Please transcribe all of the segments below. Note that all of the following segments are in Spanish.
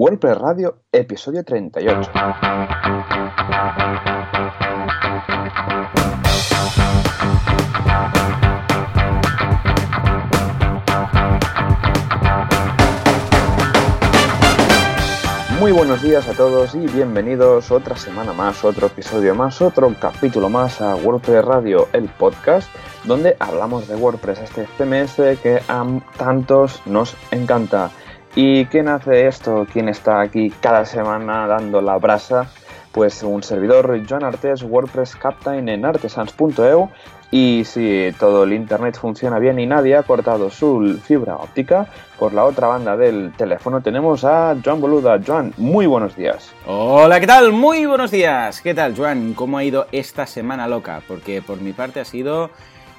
WordPress Radio, episodio 38. Muy buenos días a todos y bienvenidos otra semana más, otro episodio más, otro capítulo más a WordPress Radio, el podcast, donde hablamos de WordPress, este CMS que a tantos nos encanta. ¿Y quién hace esto? ¿Quién está aquí cada semana dando la brasa? Pues un servidor, Joan Artes, WordPress Captain en artesans.eu y si todo el internet funciona bien y nadie ha cortado su fibra óptica, por la otra banda del teléfono tenemos a Joan Boluda. Joan, muy buenos días. Hola, ¿qué tal? Muy buenos días. ¿Qué tal, Joan? ¿Cómo ha ido esta semana loca? Porque por mi parte ha sido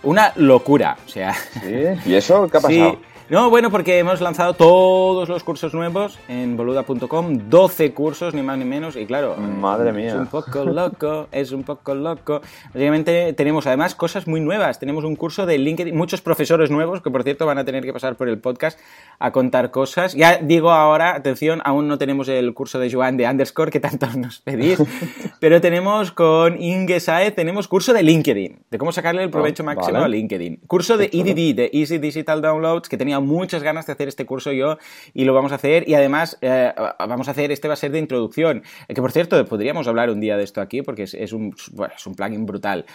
una locura. O sea. ¿Sí? ¿Y eso qué ha pasado? No, bueno, porque hemos lanzado todos los cursos nuevos en boluda.com, 12 cursos, ni más ni menos, y claro, madre mía. Es un poco loco, es un poco loco. Básicamente tenemos además cosas muy nuevas. Tenemos un curso de LinkedIn, muchos profesores nuevos, que por cierto van a tener que pasar por el podcast a contar cosas. Ya digo ahora, atención, aún no tenemos el curso de Joan de Underscore, que tanto nos pedís, pero tenemos con Inge Saez, tenemos curso de LinkedIn, de cómo sacarle el provecho Ah, máximo vale. a LinkedIn. Curso de EDD, de Easy Digital Downloads, que tenía muchas ganas de hacer este curso yo y lo vamos a hacer. Y además, eh, vamos a hacer, este va a ser de introducción. Eh, que por cierto, podríamos hablar un día de esto aquí porque es, es un, bueno, es un plugin brutal.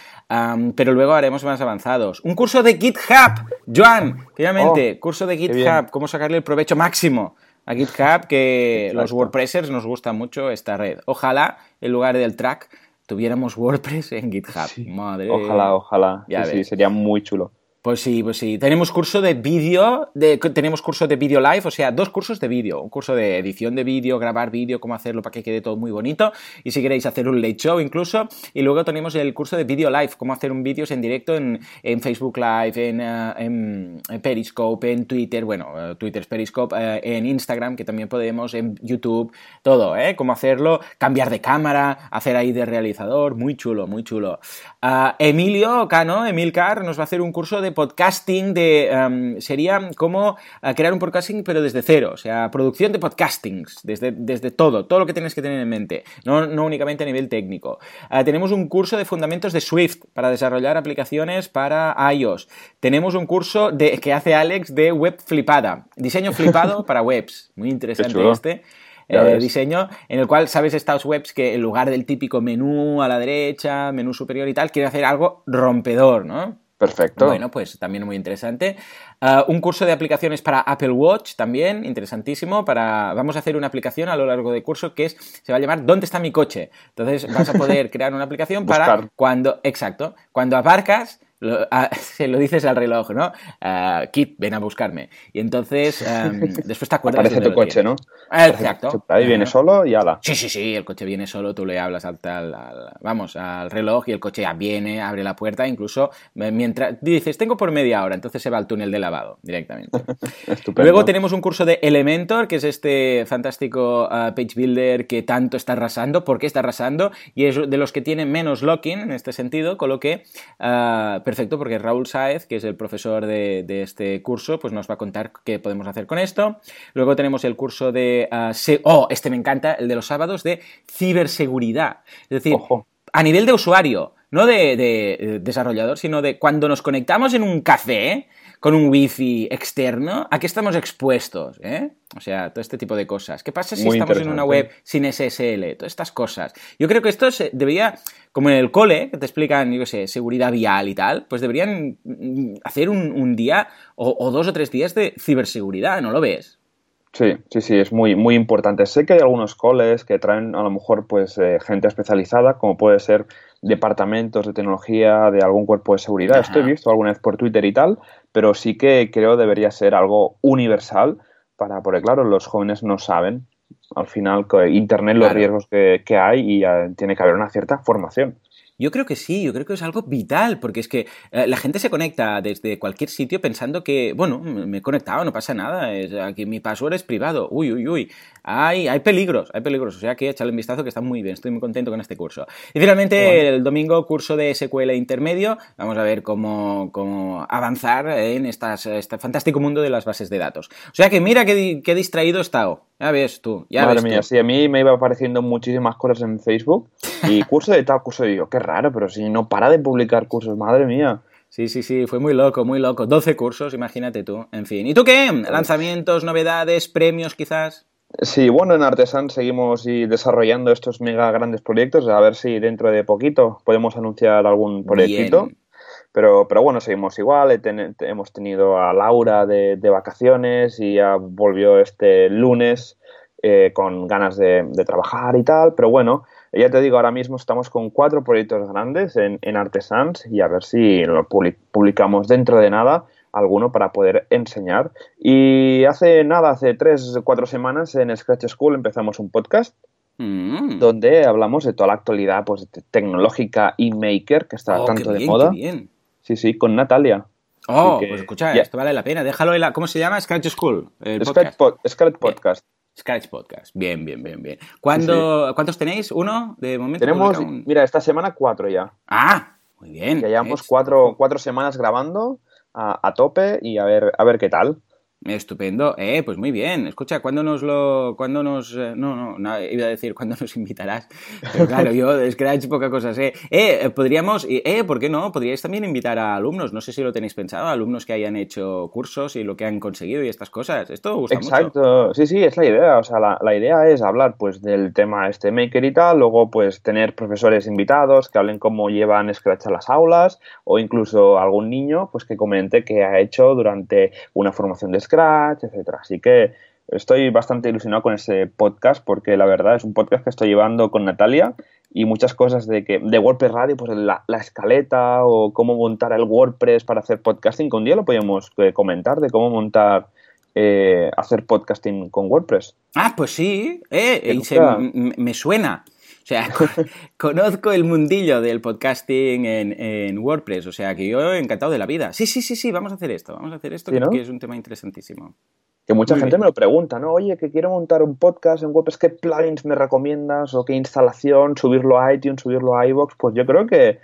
Pero luego haremos más avanzados. Un curso de GitHub, Joan, finalmente, Oh, curso de. GitHub, cómo sacarle el provecho máximo a GitHub, que Exacto. los WordPressers nos gusta mucho esta red. Ojalá, en lugar del track, tuviéramos WordPress en GitHub. Sí. Madre. Ojalá, ojalá. Ya sí, sería muy chulo. Pues sí, pues sí. Tenemos curso de vídeo, de, tenemos curso de vídeo live, o sea, dos cursos de vídeo. Un curso de edición de vídeo, grabar vídeo, cómo hacerlo para que quede todo muy bonito. Y si queréis hacer un late show incluso. Y luego tenemos el curso de vídeo live, cómo hacer un vídeos en directo en, en Facebook Live, en, eh, en Periscope, en Twitter, bueno, eh, Twitter es Periscope, eh, en Instagram, que también podemos, en YouTube, todo, ¿eh? Cómo hacerlo, cambiar de cámara, hacer ahí de realizador, muy chulo, muy chulo. Ah, Emilio Cano, Emilcar, nos va a hacer un curso de podcasting, de em, sería como ah, crear un podcasting pero desde cero, o sea, producción de podcastings, desde, desde todo, todo lo que tienes que tener en mente, no, no únicamente a nivel técnico. Ah, tenemos un curso de fundamentos de Swift para desarrollar aplicaciones para iOS. Tenemos un curso de, que hace Alex de web flipada, diseño flipado para webs, muy interesante este eh, diseño, en el cual sabes estas webs que en lugar del típico menú a la derecha, menú superior y tal, quiere hacer algo rompedor, ¿no? Perfecto. Bueno, pues también muy interesante. Ah, un curso de aplicaciones para Apple Watch también, interesantísimo. Para, vamos a hacer una aplicación a lo largo del curso que es, se va a llamar ¿Dónde está mi coche? Entonces vas a poder crear una aplicación para cuando, exacto, cuando aparcas, lo, ah, se lo dices al reloj, ¿no? Ah, Kit, ven a buscarme. Y entonces, em, después te acuerdas Aparece dónde tu coche. ¿no? Ah, Exacto. Ahí viene solo y ala. Sí, sí, sí, el coche viene solo, tú le hablas al, al- al- vamos, al reloj y el coche ya viene, abre la puerta, incluso mientras dices, tengo por media hora, entonces se va al túnel de lavado directamente. Estupendo. Luego tenemos un curso de Elementor, que es este fantástico ah, page builder que tanto está arrasando. ¿Por qué está arrasando? Y es de los que tiene menos locking en este sentido, con lo que, ah, perfecto, porque Raúl Sáez, que es el profesor de, de este curso, pues nos va a contar qué podemos hacer con esto. Luego tenemos el curso de... ah, oh, este me encanta, el de los sábados de ciberseguridad. Es decir, Ojo. a nivel de usuario, no de, de, eh, desarrollador, sino de cuando nos conectamos en un café con un wifi externo, ¿a qué estamos expuestos? eh? O sea, todo este tipo de cosas. ¿Qué pasa si Muy estamos en una web sin SSL? Todas estas cosas. Yo creo que esto se debería, como en el cole, que te explican, yo qué sé, seguridad vial y tal, pues deberían mm, hacer un, un día o, o dos o tres días de ciberseguridad, ¿no lo ves? Sí, sí, sí, es muy, muy importante. Sé que hay algunos coles que traen a lo mejor pues eh, gente especializada, como puede ser departamentos de tecnología de algún cuerpo de seguridad. Esto he visto alguna vez por Twitter y tal, pero sí que creo debería ser algo universal para, porque claro, los jóvenes no saben al final Internet los riesgos que, que hay y eh, tiene que haber una cierta formación. Yo creo que sí, yo creo que es algo vital, porque es que eh, la gente se conecta desde cualquier sitio pensando que, bueno, me he conectado, no pasa nada, es, aquí mi password es privado, uy, uy, uy, hay, hay peligros, hay peligros, o sea que echale un vistazo que está muy bien, estoy muy contento con este curso. Y finalmente, el domingo, curso de SQL intermedio, vamos a ver cómo, cómo avanzar en estas, este fantástico mundo de las bases de datos. O sea que mira qué, qué distraído he estado, ya ves tú, ya Madre ves mía, tú. sí, a mí me iba apareciendo muchísimas cosas en Facebook y curso de tal, curso de yo, qué raro, pero si no para de publicar cursos, madre mía. Sí, sí, sí, fue muy loco, muy loco. 12 cursos, imagínate tú. En fin. ¿Y tú qué? ¿Lanzamientos, novedades, premios quizás? Sí, bueno, en Artesan seguimos y desarrollando estos mega grandes proyectos, a ver si dentro de poquito podemos anunciar algún proyectito. Bien. Pero, pero bueno, seguimos igual. ten- hemos tenido a Laura de, de vacaciones y ya volvió este lunes eh, con ganas de, de trabajar y tal. Pero bueno, ya te digo, ahora mismo estamos con cuatro proyectos grandes en, en Artesans y a ver si lo publi- publicamos dentro de nada alguno para poder enseñar. Y hace nada, hace tres o cuatro semanas en Scratch School empezamos un podcast Mm. donde hablamos de toda la actualidad pues, te- tecnológica y maker que está Oh, tanto de moda. bien. Sí, sí, con Natalia. Oh, que pues escucha, esto vale la pena. Déjalo en la... ¿Cómo se llama? Scratch School. El Scratch, podcast. Pod- Scratch Podcast. Scratch Podcast. Bien, bien, bien, bien. ¿Cuándo, ¿Cuántos tenéis? ¿Uno? De momento. Tenemos, un- mira, esta semana cuatro ya. Ah, muy bien. Ya llevamos cuatro, cuatro semanas grabando a, a tope y a ver, a ver qué tal. Estupendo, eh, pues muy bien. Escucha, ¿cuándo nos lo, cuándo nos, eh, no, no, no, iba a decir cuándo nos invitarás? Pero claro, yo de Scratch poca cosa sé. Eh, eh, podríamos, eh, ¿por qué no? Podríais también invitar a alumnos. No sé si lo tenéis pensado, alumnos que hayan hecho cursos y lo que han conseguido y estas cosas. Esto gusta mucho. Exacto, sí, sí, es la idea. O sea, la, la idea es hablar pues del tema este maker y tal, luego pues tener profesores invitados que hablen cómo llevan Scratch a las aulas o incluso algún niño pues que comente que ha hecho durante una formación de Scratch, etcétera. Así que estoy bastante ilusionado con ese podcast porque la verdad es un podcast que estoy llevando con Natalia y muchas cosas de que de WordPress Radio, pues la, la escaleta o cómo montar el WordPress para hacer podcasting, que un día lo podíamos eh, comentar de cómo montar eh, hacer podcasting con WordPress. Ah, pues sí, eh, se- me suena. O sea, con- conozco el mundillo del podcasting en, en WordPress, o sea que yo encantado de la vida. Sí, sí, sí, sí, vamos a hacer esto, vamos a hacer esto, Sí, ¿no? que es un tema interesantísimo. Que mucha Muy gente bien. me lo pregunta, ¿no? Oye, que quiero montar un podcast en WordPress, ¿qué plugins me recomiendas? ¿O qué instalación? ¿Subirlo a iTunes? ¿Subirlo a iVoox? Pues yo creo que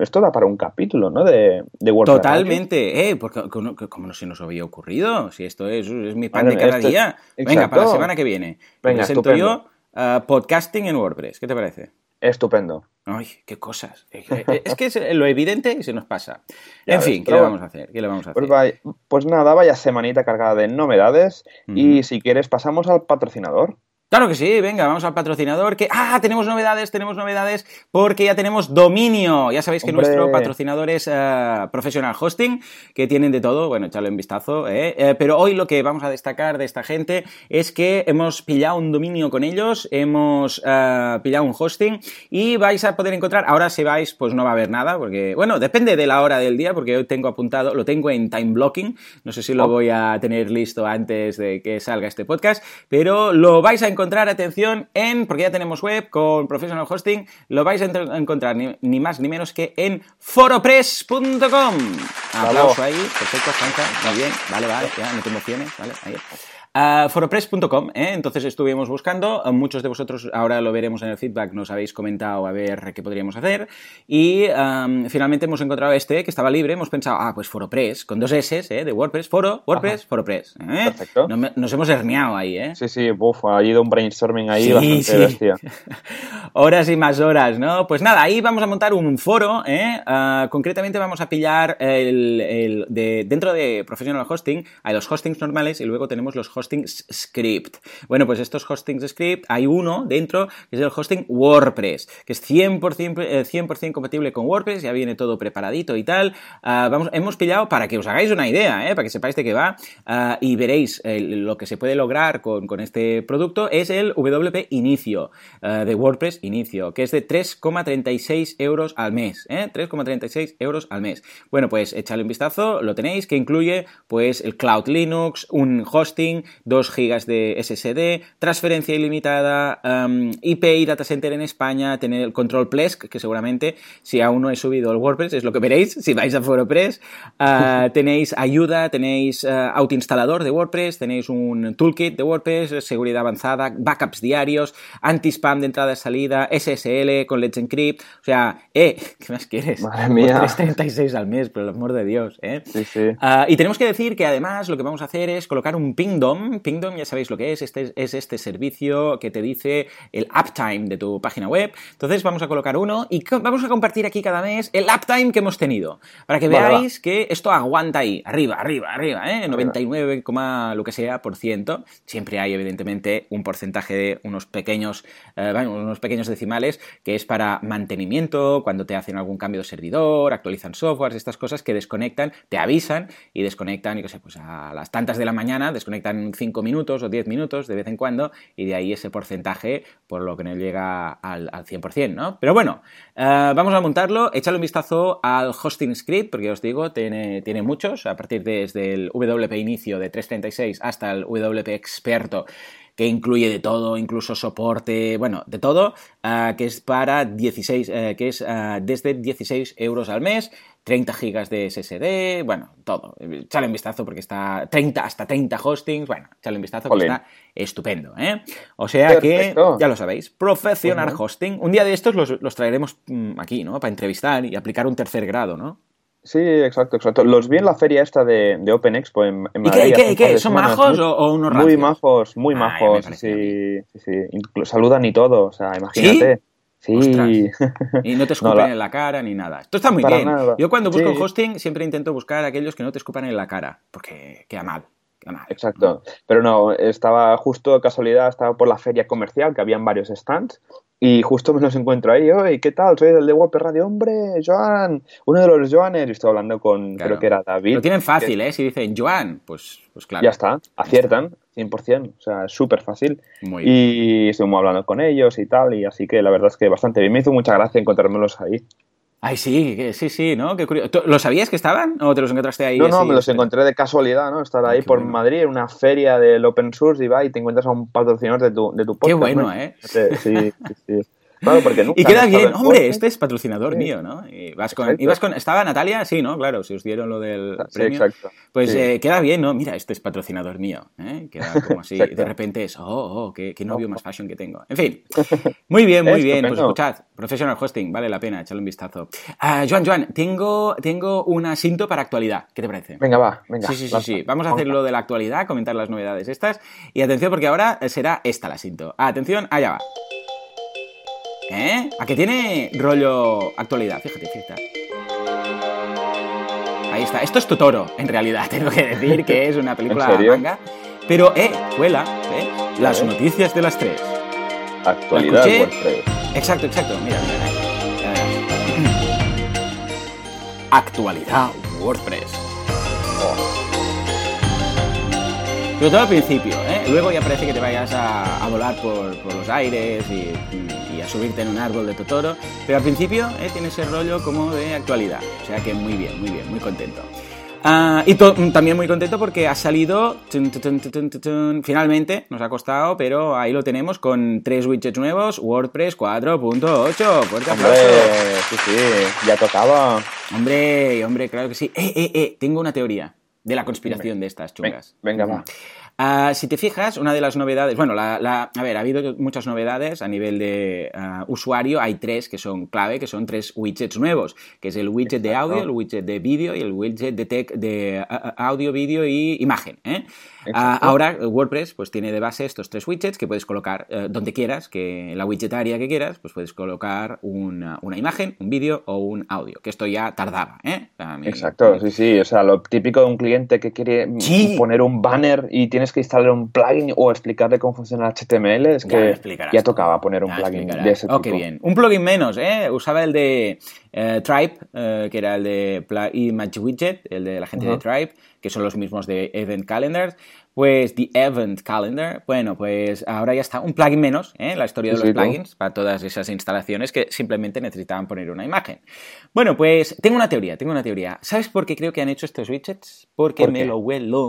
esto da para un capítulo, ¿no? De, de WordPress. Totalmente, eh, porque como, no se nos había ocurrido, si esto es, es mi pan de cada día. Venga, Exacto. para la semana que viene. Venga, presento yo ah, podcasting en WordPress. ¿Qué te parece? Estupendo. Ay, qué cosas. Es que- es que es lo evidente y se nos pasa. Ya en ves, fin, ¿qué le vamos a hacer? ¿Qué le vamos a hacer? Pues, vaya- pues nada, vaya semanita cargada de novedades. Y si quieres, pasamos al patrocinador. Claro que sí, venga, vamos al patrocinador. Que, ah, tenemos novedades, tenemos novedades, porque ya tenemos dominio. Ya sabéis que Hombre. nuestro patrocinador es eh, Professional Hosting, que tienen de todo, bueno, echarle un vistazo. ¿eh? Eh, pero hoy lo que vamos a destacar de esta gente es que hemos pillado un dominio con ellos, hemos pillado un hosting y vais a poder encontrar, ahora si vais, pues no va a haber nada, porque, bueno, depende de la hora del día, porque hoy tengo apuntado, lo tengo en time blocking, no sé si lo Oh. voy a tener listo antes de que salga este podcast, pero lo vais a encontrar, atención, en, porque ya tenemos web con Professional Hosting, lo vais a encontrar ni, ni más ni menos que en foropress.com. Aplauso ahí, perfecto, Juanca, muy bien, vale, vale, ya, no te emociones, vale, ahí. Ah, foropress.com, ¿eh? entonces estuvimos buscando, muchos de vosotros ahora lo veremos en el feedback, nos habéis comentado a ver qué podríamos hacer y am, finalmente hemos encontrado este que estaba libre, hemos pensado, ah, pues Foropress, con dos S ¿eh? de WordPress, Foro, WordPress, Ajá. Foropress. ¿eh? Perfecto. No me- Nos hemos herniado ahí, ¿eh? Sí, sí, uf, ha ido un brainstorming ahí Sí, bastante sí. bestia. horas y más horas, ¿no? Pues nada, ahí vamos a montar un foro, ¿eh? Ah, concretamente vamos a pillar el, el de, dentro de Professional Hosting, hay los hostings normales y luego tenemos los hostings script. Bueno, pues estos hostings script, hay uno dentro que es el hosting WordPress, que es 100%, eh, 100 compatible con WordPress, ya viene todo preparadito y tal. Ah, vamos, hemos pillado para que os hagáis una idea, ¿eh? para que sepáis de qué va, ah, y veréis eh, lo que se puede lograr con, este producto es el WP Inicio, eh, de WordPress Inicio, que es de 3,36 euros al mes, ¿eh? 3,36 euros al mes. Bueno, pues échale un vistazo, lo tenéis, que incluye pues el Cloud Linux, un hosting 2 GB de SSD, transferencia ilimitada, um, IP y data center en España, tener el control Plesk, que seguramente si aún no he subido el WordPress es lo que veréis si vais a ForoPress. Uh, tenéis ayuda, tenéis uh, autoinstalador de WordPress, tenéis un toolkit de WordPress, seguridad avanzada, backups diarios, anti-spam de entrada y salida, SSL con Let's Encrypt. O sea, eh, ¿qué más quieres? Madre mía. 336 al mes, por el amor de Dios, ¿eh? Sí, sí. Uh, y tenemos que decir que además lo que vamos a hacer es colocar un Pingdom. Pingdom ya sabéis lo que es, este es este servicio que te dice el uptime de tu página web. Entonces vamos a colocar uno y vamos a compartir aquí cada mes el uptime que hemos tenido. Para que Vale, veáis que esto aguanta ahí, arriba, arriba, arriba, ¿eh? 99, lo que sea por ciento. Siempre hay evidentemente un porcentaje de unos pequeños, eh, bueno, unos pequeños decimales que es para mantenimiento, cuando te hacen algún cambio de servidor, actualizan softwares, estas cosas que desconectan, te avisan y desconectan, y qué sé, pues a las tantas de la mañana desconectan 5 minutos o 10 minutos de vez en cuando y de ahí ese porcentaje por lo que no llega al, al 100%, ¿no? Pero bueno, uh, vamos a montarlo, echarle un vistazo al hosting script, porque os digo, tiene, tiene muchos, a partir de, desde el WP inicio de 336 hasta el WP experto que incluye de todo, incluso soporte, bueno, de todo, uh, que es para 16, uh, que es uh, desde 16 euros al mes, 30 gigas de SSD, bueno, todo. Echale un vistazo porque está 30, hasta 30 hostings, bueno, echale un vistazo porque está estupendo, ¿eh? O sea Perfecto. que, ya lo sabéis, Professional -huh. Hosting. Un día de estos los, los traeremos mm, aquí, ¿no? Para entrevistar y aplicar un tercer grado, ¿no? Sí, exacto, exacto. Los vi en la feria esta de, de Open Expo en, en ¿Y Madrid. qué, qué, qué? ¿Son semanas. majos Muy- o, unos Muy rancios? majos, muy Ah, majos. Sí, sí, sí. Saludan y todo, o sea, imagínate. Sí. Ostras. Y no te escupen No, la- en la cara ni nada. Esto está muy Para bien. nada. Yo cuando busco Sí. hosting siempre intento buscar aquellos que no te escupan en la cara, porque queda mal. Queda mal. Exacto. Pero no, estaba justo de casualidad, estaba por la feria comercial, que habían varios stands, y justo me los encuentro ahí. Oye, ¿qué tal? Soy del de WordPress Radio. Hombre, Joan, uno de los Joanes. Y estoy hablando con, Claro. creo que era David. Lo tienen fácil, ¿eh? Si dicen Joan, pues, pues claro. Ya está, aciertan, 100%, o sea, es súper fácil. Muy bien. Y estuvimos hablando con ellos y tal, y así que la verdad es que bastante bien. Me hizo mucha gracia encontrármelos ahí. Ay, sí, que- sí, sí, ¿no? Qué curioso. ¿Tú- ¿Lo sabías que estaban o te los encontraste ahí? No, no, así, me los espera? encontré de casualidad, ¿no? Estar Ay, ahí por bueno. Madrid en una feria del open source y va y te encuentras a un patrocinador de tu, de tu podcast. Qué bueno, ¿no? ¿eh? Sí, sí, sí. Claro, porque nunca Y queda bien, en hombre, este es patrocinador Sí. mío, ¿no? Y vas con, ibas con, ¿Estaba Natalia? Sí, ¿no? Claro, si os dieron lo del Sí, premio. exacto. Pues Sí. eh, queda bien, ¿no? Mira, este es patrocinador mío. ¿eh? Queda como así. De repente es, oh, oh, qué, qué novio más fashion que tengo. En fin. Muy bien, muy bien. Pues escuchad, Professional Hosting, vale la pena, echarle un vistazo. Ah, Joan, Joan, tengo, tengo un asinto para actualidad. ¿Qué te parece? Venga, va, venga. Sí, sí, sí, sí. Vamos a hacer lo de la actualidad, comentar las novedades estas. Y atención, porque ahora será esta la asinto. Atención, allá va. ¿Eh? ¿A que tiene rollo actualidad? Fíjate, fíjate. Ahí está. Esto es Totoro, en realidad. Tengo que decir que es una película manga. Pero, eh, cuela, ¿eh? Las noticias de las tres. Actualidad escuché. WordPress. Exacto, exacto. Mira, mira. Actualidad WordPress. Pero todo al principio, ¿eh? Luego ya parece que te vayas a, a volar por, por los aires y, y a subirte en un árbol de Totoro. Pero al principio ¿eh? tiene ese rollo como de actualidad. O sea que muy bien, muy bien, muy contento. Ah, y también muy contento porque ha salido, tun, tun, tun, finalmente, nos ha costado, pero ahí lo tenemos con tres widgets nuevos, WordPress 4.8. Fuerte Hombre, aplauso. sí, sí, ya tocaba. Hombre, hombre, claro que sí. Eh, eh, eh, tengo una teoría de la conspiración de estas chungas. venga, va. Ah, si te fijas, una de las novedades, bueno, la, la- a ver, ha habido muchas novedades a nivel de ah, usuario, hay tres que son clave, que son tres widgets nuevos, que es el widget de audio, el widget de vídeo y el widget de, tec- de ah, audio, vídeo y imagen. ¿eh? Ah, ahora eh, WordPress pues tiene de base estos tres widgets que puedes colocar eh, donde quieras, que en la widgetaria que quieras, pues puedes colocar una, una imagen, un vídeo o un audio, que esto ya tardaba. ¿eh? Mí- Exacto, sí, sí. O sea, lo típico de un cliente que quiere Sí. poner un banner y tienes que instalar un plugin o explicarle cómo funciona HTML, es que ya tocaba poner un Ya plugin explicarás. de ese tipo. Qué bien. Un plugin menos, ¿eh? Usaba el de eh, Tribe, eh, que era el de Image Widget, el de la gente de. Tribe, que son los mismos de Event Calendar. Pues The Event Calendar, bueno, pues ahora ya está un plugin menos, ¿eh? La historia de Sí, los plugins para todas esas instalaciones que simplemente necesitaban poner una imagen. Bueno, pues tengo una teoría, tengo una teoría. ¿Sabes por qué creo que han hecho estos widgets? Porque ¿Por me lo huelo.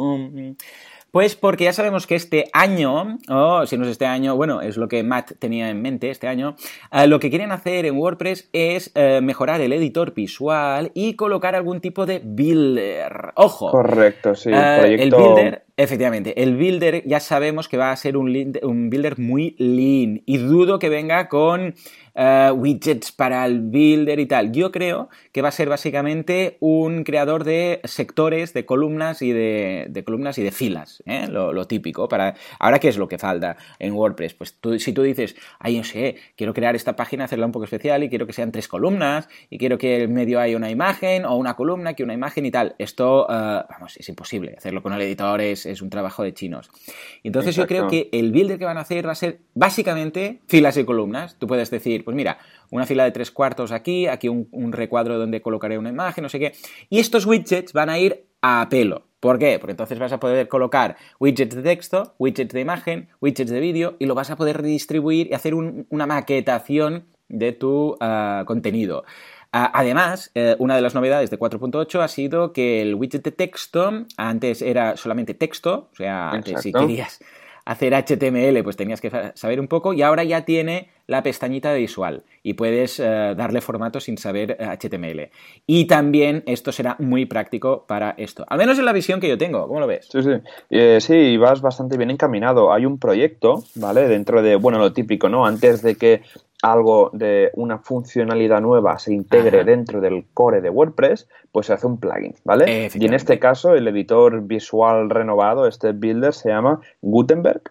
Pues porque ya sabemos que este año, o si no es este año, bueno, es lo que Matt tenía en mente este año, eh, lo que quieren hacer en WordPress es eh, mejorar el editor visual y colocar algún tipo de builder. Ojo. Correcto, sí. el, el builder Efectivamente, el builder ya sabemos que va a ser un, un builder muy lean y dudo que venga con uh, widgets para el builder y tal. Yo creo que va a ser básicamente un creador de sectores, de columnas y de, de columnas y de filas, ¿eh? lo, típico. Para... Ahora, ¿qué es lo que falta en WordPress? Pues tú, si tú dices, ay, no sé, quiero crear esta página, hacerla un poco especial y quiero que sean tres columnas y quiero que en medio haya una imagen o una columna, que una imagen y tal. Esto, uh, vamos, es imposible. Hacerlo con el editor es, es un trabajo de chinos. Entonces Exacto. yo creo que el builder que van a hacer va a ser básicamente filas y columnas. Tú puedes decir, pues mira, una fila de tres cuartos aquí, aquí un, un recuadro donde colocaré una imagen, no sé qué. Y estos widgets van a ir a pelo. ¿Por qué? Porque entonces vas a poder colocar widgets de texto, widgets de imagen, widgets de vídeo y lo vas a poder redistribuir y hacer un, una maquetación de tu uh, contenido. Además, uh, una de las novedades de 4.8 ha sido que el widget de texto antes era solamente texto, o sea, antes si querías hacer HTML, pues tenías que saber un poco y ahora ya tiene la pestañita de visual y puedes uh, darle formato sin saber HTML. Y también esto será muy práctico para esto, al menos en la visión que yo tengo. ¿Cómo lo ves? Sí, sí. Eh, sí, vas bastante bien encaminado. Hay un proyecto, ¿vale? Dentro de, bueno, lo típico, ¿no? Antes de que algo de una funcionalidad nueva se integre Ajá. dentro del core de WordPress, pues se hace un plugin, ¿vale? Y en este caso, el editor visual renovado, este builder, se llama Gutenberg.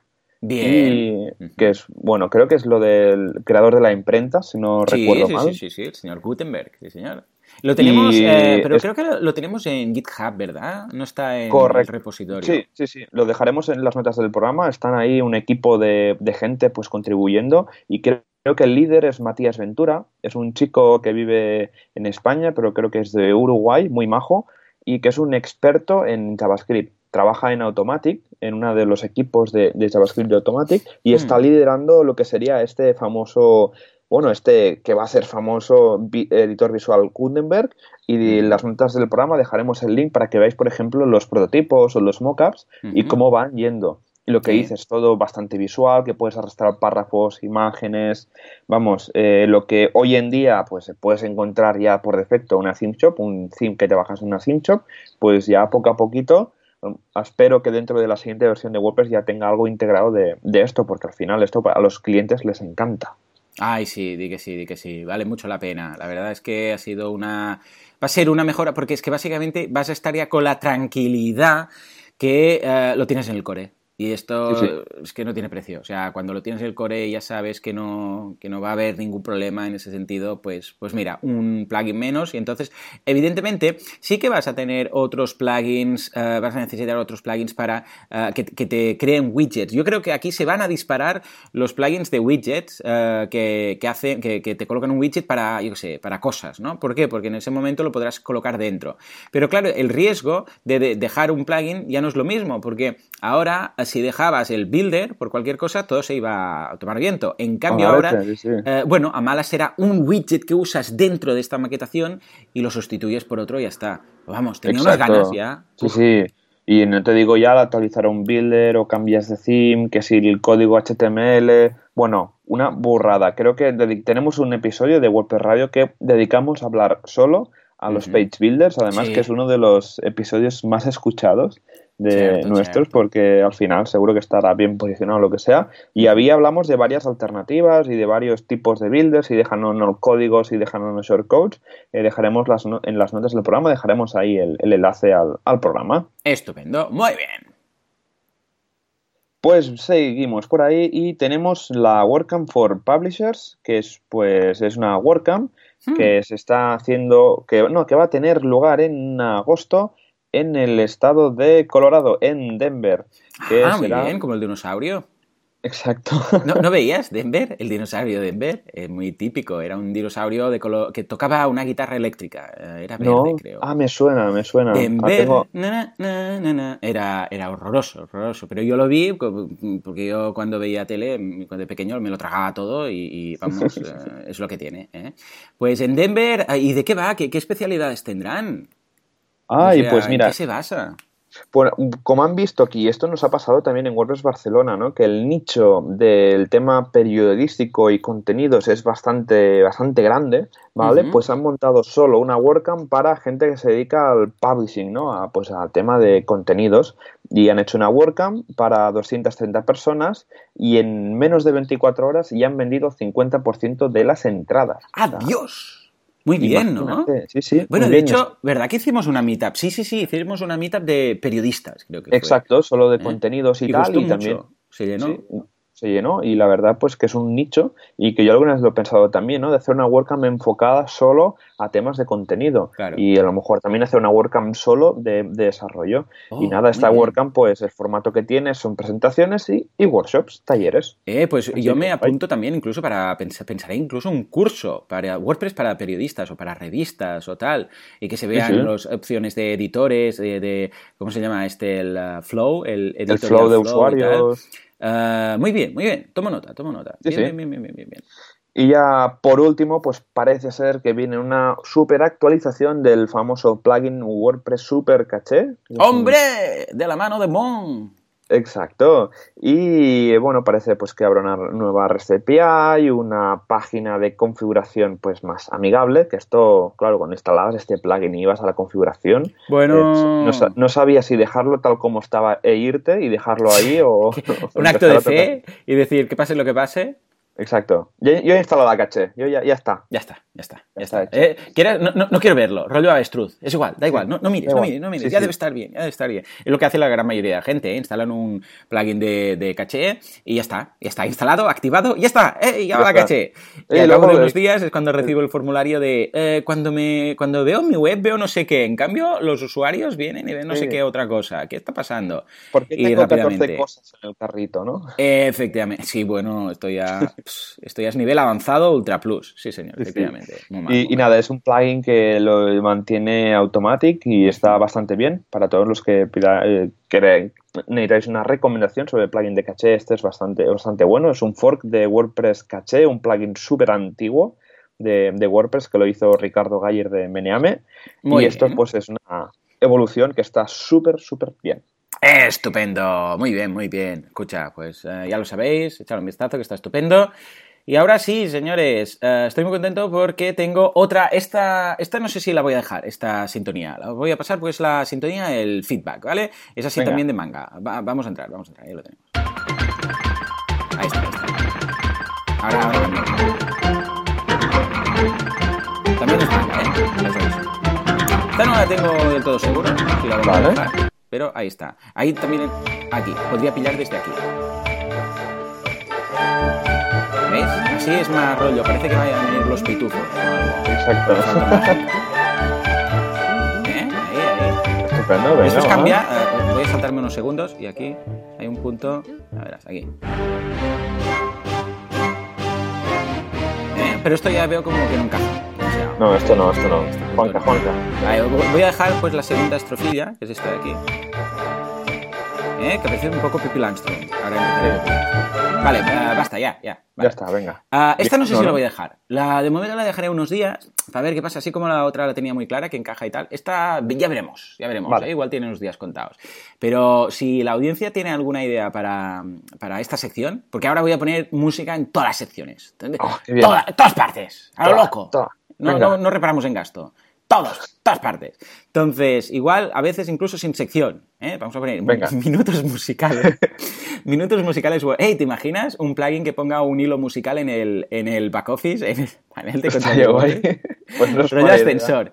Bien. Y que es, bueno, creo que es lo del creador de la imprenta, si no sí, recuerdo sí, mal. Sí, sí, sí, el señor Gutenberg, sí, señor. Lo tenemos, eh, pero es- creo que lo, tenemos en GitHub, ¿verdad? No está en el repositorio. Sí, sí, sí. Lo dejaremos en las notas del programa. Están ahí un equipo de, de gente pues contribuyendo y creo, creo que el líder es Matías Ventura. Es un chico que vive en España, pero creo que es de Uruguay, muy majo, y que es un experto en JavaScript. Trabaja en Automatic, en uno de los equipos de, de JavaScript de Automatic, y Hmm. está liderando lo que sería este famoso, bueno, este que va a ser famoso editor visual Gutenberg, y en las notas del programa dejaremos el link para que veáis, por ejemplo, los prototipos o los mockups y cómo van yendo. Y lo que Sí. dices, todo bastante visual, que puedes arrastrar párrafos, imágenes, vamos, eh, lo que hoy en día pues puedes encontrar ya por defecto una theme shop, un theme que te bajas en una theme shop, pues ya poco a poquito um, espero que dentro de la siguiente versión de WordPress ya tenga algo integrado de, de esto, porque al final esto a los clientes les encanta. Ay, sí, di que sí, di que sí. Vale mucho la pena. La verdad es que ha sido una. Va a ser una mejora, porque es que básicamente vas a estar ya con la tranquilidad que eh, lo tienes en el core. Y esto Sí, sí. es que no tiene precio. O sea, cuando lo tienes en el core y ya sabes que no, que no va a haber ningún problema en ese sentido, pues, pues mira, un plugin menos. Y entonces, evidentemente, sí que vas a tener otros plugins, eh, vas a necesitar otros plugins para eh, que, que te creen widgets. Yo creo que aquí se van a disparar los plugins de widgets eh, que, que, hacen, que, que te colocan un widget para, yo qué sé, para cosas, ¿no? ¿Por qué? Porque en ese momento lo podrás colocar dentro. Pero claro, el riesgo de, de dejar un plugin ya no es lo mismo, porque ahora si dejabas el builder por cualquier cosa, todo se iba a tomar viento. En cambio, ahora, leche, sí, sí. eh, bueno, a malas será un widget que usas dentro de esta maquetación y lo sustituyes por otro y ya está. Vamos, tenía unas ganas ya. Sí, sí. Y no te digo ya actualizar un builder o cambias de theme, que si el código HTML. Bueno, una burrada. Creo que tenemos un episodio de WordPress Radio que dedicamos a hablar solo a los page builders, además Sí. que es uno de los episodios más escuchados de Cierto, nuestros, cierto. porque al final seguro que estará bien posicionado lo que sea. Y ahí hablamos de varias alternativas y de varios tipos de builders y dejándonos códigos y dejándonos shortcodes. Eh, dejaremos las no- en las notas del programa, dejaremos ahí el, el enlace al, al programa. Estupendo, muy bien. Pues seguimos por ahí y tenemos la WordCamp for Publishers, que es pues es una WordCamp Hmm. que se está haciendo, que no, que va a tener lugar en agosto en el estado de Colorado, en Denver. Que Ah, muy bien, como el dinosaurio. Exacto. ¿No, ¿no veías Denver? El dinosaurio de Denver. Es muy típico. Era un dinosaurio de color que tocaba una guitarra eléctrica. Eh, Era verde, No, creo. ah, me suena, me suena. Ah, Denver, tengo- na, na, na, na. Era, era horroroso, horroroso. Pero yo lo vi porque yo cuando veía tele, cuando de pequeño, me lo tragaba todo y, y, vamos, eh, es lo que tiene. ¿eh? Pues en Denver, ¿y de qué va? ¿Qué, qué especialidades tendrán? Ay, O sea, pues ¿en mira, qué se basa? Bueno, como han visto aquí, esto nos ha pasado también en WordPress Barcelona, ¿no? Que el nicho del tema periodístico y contenidos es bastante, bastante grande, ¿vale? Pues han montado solo una WordCamp para gente que se dedica al publishing, ¿no? A, pues al tema de contenidos. Y han hecho una WordCamp para 230 personas y en menos de 24 horas ya han vendido 50% de las entradas. ¡Adiós! Muy bien, ¿no? Sí, sí. Bueno, de hecho, ¿verdad que hicimos una meetup? Sí, sí, sí, hicimos una meetup de periodistas, creo que Exacto, solo de ¿Eh? contenidos y, tal, y también. Se llenó se llenó y la verdad pues que es un nicho y que yo alguna vez lo he pensado también, ¿no? De hacer una WordCamp enfocada solo a temas de contenido y a lo mejor también hacer una WordCamp solo de, desarrollo. y oh, nada, esta WordCamp pues el formato que tiene son presentaciones y, workshops, talleres. Eh, pues yo me apunto también incluso para pensar, pensaré incluso un curso para WordPress para periodistas o para revistas o tal y que se vean las opciones de editores, de, ¿cómo se llama este? El uh, Flow, el, el Flow de usuarios. Ah, muy bien, muy bien. Tomo nota, tomo nota. Bien, bien, bien, bien, bien, Y ya por último, pues parece ser que viene una super actualización del famoso plugin WordPress Super Caché. ¡Hombre! De la mano de Mon. Exacto. Y bueno, parece pues que habrá una nueva REST API, una página de configuración pues más amigable, que esto, claro, cuando instalabas este plugin y ibas a la configuración, bueno, eh, no, sabías si dejarlo tal como estaba e irte y dejarlo ahí o... un acto de fe y decir que pase lo que pase. Exacto. Yo, he instalado la caché, yo ya, ya está. Ya está, ya está. Ya, está. Eh, no, no, quiero verlo, rollo avestruz. Es igual, da igual, no, no mires, no mires, no mires. ya debe estar bien, ya debe estar bien. Es lo que hace la gran mayoría de la gente, ¿eh? instalan un plugin de, de, caché y ya está. Ya está instalado, activado, ya está, ¡eh! Ya, va la caché. Y, al cabo de unos días es cuando recibo el formulario de eh, cuando me cuando veo mi web veo no sé qué. En cambio, los usuarios vienen y ven no sé qué otra cosa. ¿Qué está pasando? Porque tengo y 14 cosas en el carrito, ¿no? efectivamente. Sí, bueno, estoy ya. esto ya es nivel avanzado Ultra Plus, sí señor, efectivamente. y, nada, es un plugin que lo mantiene Automatic y está bastante bien para todos los que eh, necesitáis una recomendación sobre el plugin de caché, este es bastante, bastante bueno, es un fork de WordPress caché, un plugin súper antiguo. De, WordPress que lo hizo Ricardo Gayer de Meneame y esto pues es una evolución que está súper, súper bien. Estupendo, muy bien, muy bien. Escucha, pues eh, ya lo sabéis, echad un vistazo que está estupendo. Y ahora sí, señores, eh, estoy muy contento porque tengo otra, esta, esta no sé si la voy a dejar, esta sintonía, la voy a pasar porque es la sintonía del feedback, ¿vale? Es así también de manga. vamos a entrar, vamos a entrar, ahí lo tenemos. Ahí está, ahí está. Ahora, ahora también. También es manga, ¿eh? Esta no la tengo del todo seguro, si la voy a dejar, pero ahí está. Ahí también, aquí, podría pillar desde aquí. ¿Veis? Así es más rollo, parece que vayan a venir los pitufos. Exacto. ¿Eh? Ahí, ahí. Estupendo, Esto es cambia, voy a saltarme unos segundos y aquí hay un punto, a verás, aquí. ¿Eh? Pero esto ya veo como que no encaja. no, esto no, esto no. Juanca, Juanca. voy a dejar pues la segunda estrofilla, que es esta de aquí. ¿Eh? que parece un poco Pippi Langstrom. Ahora Vale, uh, basta, ya, ya. Ya está, venga. Uh, esta no sé si la voy a dejar. La de momento la dejaré unos días para ver qué pasa. Así como la otra la tenía muy clara, que encaja y tal. Esta ya veremos, ya veremos. ¿eh? Igual tiene unos días contados. Pero si la audiencia tiene alguna idea para, para esta sección, porque ahora voy a poner música en todas las secciones. Oh, todas partes, a lo loco. No, no, no reparamos en gasto todos, todas partes. Entonces, igual, a veces incluso sin sección. ¿eh? Vamos a poner minutos musicales. minutos musicales. Hey, ¿te imaginas un plugin que ponga un hilo musical en el, en el back office, en el panel de control? Pues Rollo ascensor.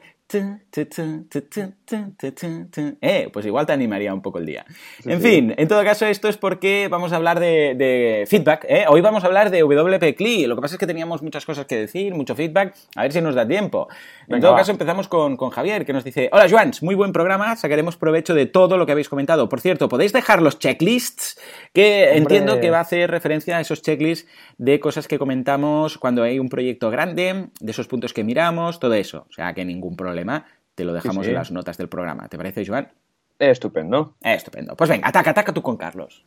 Eh, pues igual te animaría un poco el día. en fin, en todo caso, esto es porque vamos a hablar de, feedback. ¿eh? Hoy vamos a hablar de WP CLI. Lo que pasa es que teníamos muchas cosas que decir, mucho feedback. A ver si nos da tiempo. en todo caso, empezamos con, Javier, que nos dice: Hola, Joans, muy buen programa. Sacaremos provecho de todo lo que habéis comentado. Por cierto, podéis dejar los checklists, que entiendo que va a hacer referencia a esos checklists de cosas que comentamos cuando hay un proyecto grande, de esos puntos que miramos, todo eso. O sea, que ningún problema te lo dejamos en las notas del programa. ¿Te parece, Joan? Estupendo. Estupendo. Pues venga, ataca, ataca tú con Carlos.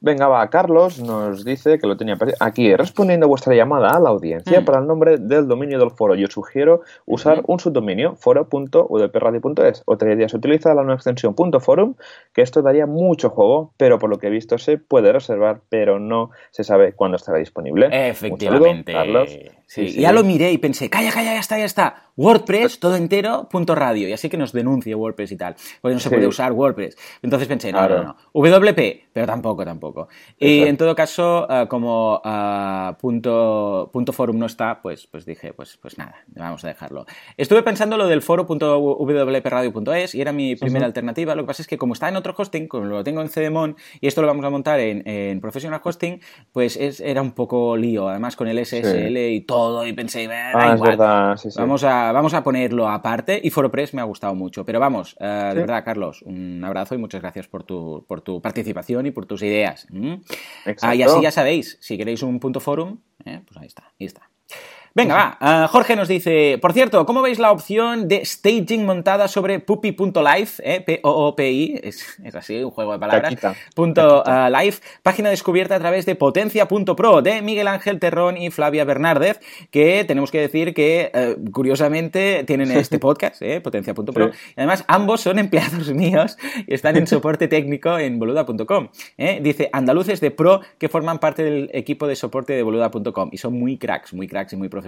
Venga, va, Carlos nos dice que lo tenía aquí, respondiendo a vuestra llamada a la audiencia mm. para el nombre del dominio del foro. Yo sugiero usar un subdominio, foro.udpradio.es. Otra idea se utiliza la nueva extensión .forum, que esto daría mucho juego, pero por lo que he visto se puede reservar, pero no se sabe cuándo estará disponible. Efectivamente. Carlos. Sí, Ya lo miré y pensé, calla, calla, ya está, ya está. WordPress, todo entero, punto radio. Y así que nos denuncie WordPress y tal. Porque no se puede usar WordPress. Entonces pensé, no, no, no. WP, pero tampoco, tampoco. Y en todo caso, ah, como uh, punto, punto forum no está, pues, pues dije, pues, pues nada, vamos a dejarlo. Estuve pensando lo del foro.wpradio.es y era mi primera alternativa. Lo que pasa es que como está en otro hosting, como lo tengo en CDMON y esto lo vamos a montar en, en Professional Hosting, pues es, era un poco lío. Además con el SSL y todo y pensé, ah, Vamos, a, vamos a ponerlo aparte y ForoPress me ha gustado mucho. Pero vamos, eh, de verdad, Carlos, un abrazo y muchas gracias por tu, por tu participación y por tus ideas. Ah, y así ya sabéis, si queréis un punto forum, eh, pues ahí está, ahí está. Venga, va. Ah, Jorge nos dice, por cierto, ¿cómo veis la opción de staging montada sobre puppy.live? Eh? P-O-O-P-I, es, así, un juego de palabras. Punto, ah, live, página descubierta a través de potencia.pro de Miguel Ángel Terrón y Flavia Bernárdez, que tenemos que decir que, eh, curiosamente, tienen este podcast, eh, potencia.pro. Y además, ambos son empleados míos y están en soporte técnico en boluda.com. Eh. Dice, andaluces de pro que forman parte del equipo de soporte de boluda.com y son muy cracks, muy cracks y muy profesionales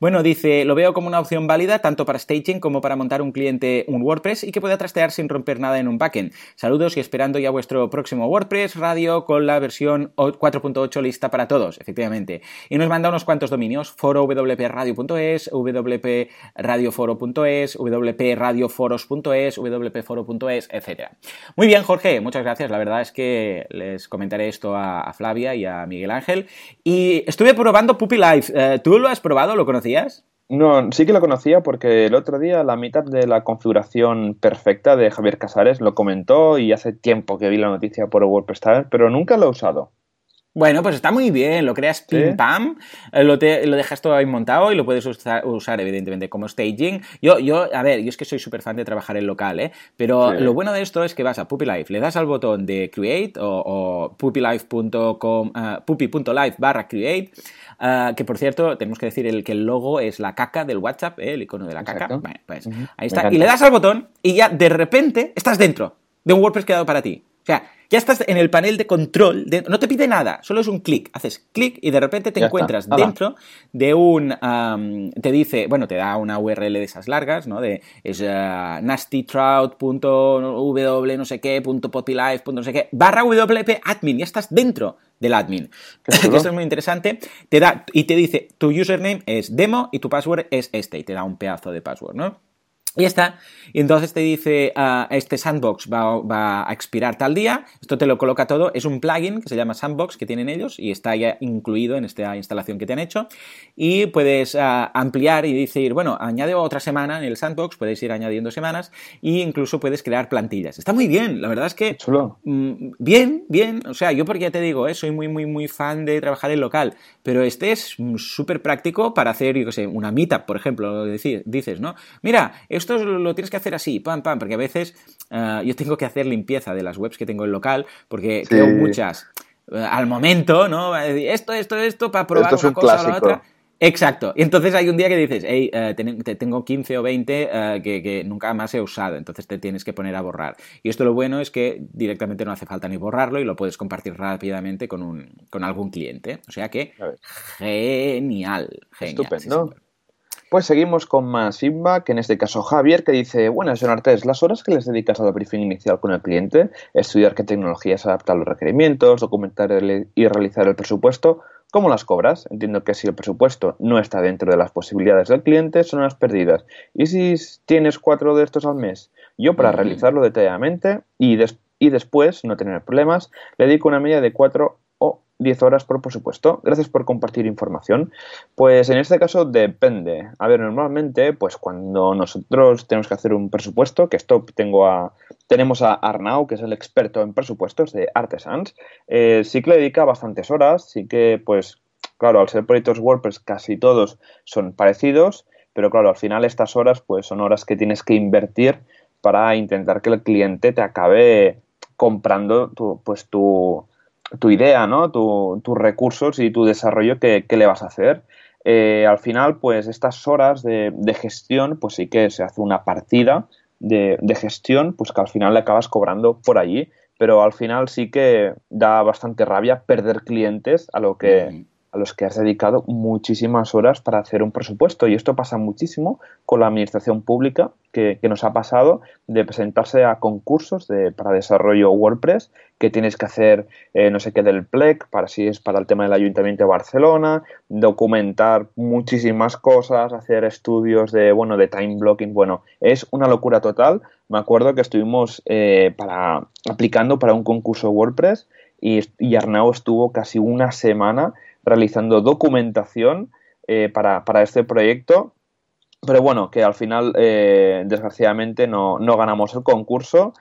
bueno, dice, lo veo como una opción válida tanto para staging como para montar un cliente, un WordPress y que pueda trastear sin romper nada en un backend. Saludos y esperando ya vuestro próximo WordPress radio con la versión 4.8 lista para todos, efectivamente. Y nos manda unos cuantos dominios, foro wpradio.es, wpradioforo.es, wpradioforos.es, wpforo.es, etc. Muy bien, Jorge, muchas gracias. La verdad es que les comentaré esto a, Flavia y a Miguel Ángel. Y estuve probando Puppy Life. Eh, ¿Tú lo has probado? ¿Lo conocías? No, sí que lo conocía porque el otro día la mitad de la configuración perfecta de Javier Casares lo comentó y hace tiempo que vi la noticia por WordPress, pero nunca lo he usado. Bueno, pues está muy bien, lo creas pim pam, eh, lo, lo, dejas todo ahí montado y lo puedes usar, evidentemente como staging. Yo, yo, a ver, yo es que soy súper fan de trabajar en local, ¿eh? Pero lo bueno de esto es que vas a PuppyLife, le das al botón de create o, o puppylife.com, uh, puppy.life barra create, uh, que por cierto, tenemos que decir el, que el logo es la caca del WhatsApp, ¿eh? el icono de la caca. Bueno, pues ahí está. Y le das al botón y ya de repente estás dentro de un WordPress creado para ti. O sea, ya estás en el panel de control, no te pide nada, solo es un clic, haces clic y de repente te encuentras dentro de un, te dice, bueno, te da una URL de esas largas, ¿no? De es uh, nastytrout.w no sé qué, punto no sé qué, barra wp admin, ya estás dentro del admin. Esto es muy interesante. Te da, y te dice, tu username es demo y tu password es este, y te da un pedazo de password, ¿no? Y ya está. Y entonces te dice, uh, este sandbox va, a expirar tal día, esto te lo coloca todo, es un plugin que se llama sandbox que tienen ellos y está ya incluido en esta instalación que te han hecho. Y puedes uh, ampliar y decir, bueno, añade otra semana en el sandbox, puedes ir añadiendo semanas e incluso puedes crear plantillas. Está muy bien, la verdad es que... Chulo. Mm, bien, bien. O sea, yo porque ya te digo, eh, soy muy, muy, muy fan de trabajar en local, pero este es súper práctico para hacer, yo qué sé, una meetup, por ejemplo, dices, ¿no? Mira, esto esto lo tienes que hacer así, pam, pam, porque a veces eh, yo tengo que hacer limpieza de las webs que tengo en local, porque creo muchas eh, al momento, ¿no? Esto, esto, esto, para probar una cosa o la otra. Exacto. Y entonces hay un día que dices, hey, eh, tengo 15 o 20 que, nunca más he usado, entonces te tienes que poner a borrar. Y esto lo bueno es que directamente no hace falta ni borrarlo y lo puedes compartir rápidamente con, un, con algún cliente. O sea que, genial, genial. Estupendo. Pues seguimos con más feedback, en este caso Javier, que dice, buenas, John Artes, las horas que les dedicas al briefing inicial con el cliente, estudiar qué tecnologías adapta a los requerimientos, documentar y realizar el presupuesto, ¿cómo las cobras? Entiendo que si el presupuesto no está dentro de las posibilidades del cliente, son unas perdidas. ¿Y si tienes cuatro de estos al mes? Yo para realizarlo detalladamente y, y después no tener problemas, le dedico una media de cuatro 10 horas por presupuesto. Gracias por compartir información. Pues en este caso depende. A ver, normalmente, pues cuando nosotros tenemos que hacer un presupuesto, que esto tengo a, tenemos a Arnau, que es el experto en presupuestos de Artesans, eh, sí que le dedica bastantes horas, sí que, pues, claro, al ser proyectos WordPress casi todos son parecidos, pero claro, al final estas horas, pues son horas que tienes que invertir para intentar que el cliente te acabe comprando tu, pues tu tu idea, ¿no? tus recursos y tu desarrollo que, le vas a hacer. Eh, al final, pues estas horas de, gestión, pues sí que se hace una partida de, gestión, pues que al final le acabas cobrando por allí, pero al final sí que da bastante rabia perder clientes a lo que, a los que has dedicado muchísimas horas para hacer un presupuesto. Y esto pasa muchísimo con la administración pública, que, nos ha pasado de presentarse a concursos de, para desarrollo WordPress, que tienes que hacer eh, no sé qué del PLEC, para si es para el tema del Ayuntamiento de Barcelona, documentar muchísimas cosas, hacer estudios de, bueno, de time blocking. Bueno, es una locura total. Me acuerdo que estuvimos eh, para, aplicando para un concurso WordPress y, y Arnau estuvo casi una semana realizando documentación eh, para, este proyecto. Pero bueno, que al final, eh, desgraciadamente, no, no, ganamos el concurso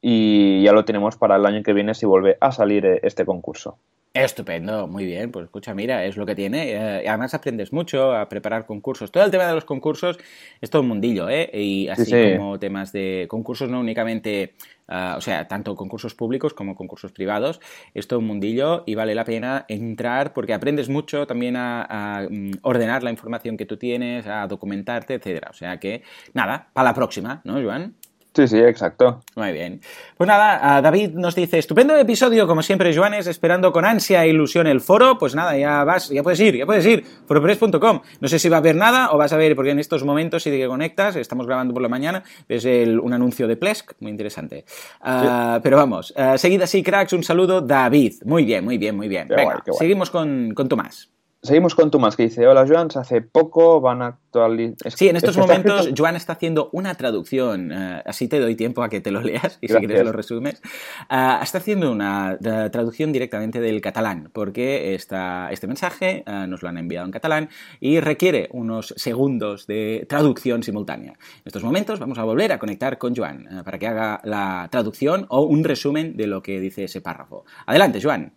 y ya lo tenemos para el año que viene si vuelve a salir eh, este concurso. Estupendo, muy bien. Pues escucha, mira, es lo que tiene. Eh, además aprendes mucho a preparar concursos. Todo el tema de los concursos es todo un mundillo, ¿eh? Y así como temas de concursos, no únicamente, ah, o sea, tanto concursos públicos como concursos privados, es todo un mundillo y vale la pena entrar porque aprendes mucho también a, mm, ordenar la información que tú tienes, a documentarte, etcétera. O sea que, nada, para la próxima, ¿no, Joan? Sí, sí, exacto. Muy bien. Pues nada, David nos dice, estupendo episodio, como siempre, Joanes, esperando con ansia e ilusión el foro. Pues nada, ya vas, ya puedes ir, ya puedes ir, foropress.com. No sé si va a haber nada o vas a ver, porque en estos momentos, si te conectas, estamos grabando por la mañana, ves un anuncio de Plesk, muy interesante. Ah, pero vamos, uh, seguid así, cracks, un saludo, David. Muy bien, muy bien, muy bien. Venga, seguimos con, con Tomás. Seguimos con Tomás, que dice, hola Joan, hace poco van a actualizar... Sí, en estos momentos Joan está haciendo una traducción, eh, así te doy tiempo a que te lo leas y si quieres lo resumes. Uh, está haciendo una traducción directamente del catalán, porque esta, este mensaje uh, nos lo han enviado en catalán y requiere unos segundos de traducción simultánea. En estos momentos vamos a volver a conectar con Joan uh, para que haga la traducción o un resumen de lo que dice ese párrafo. Adelante, Joan.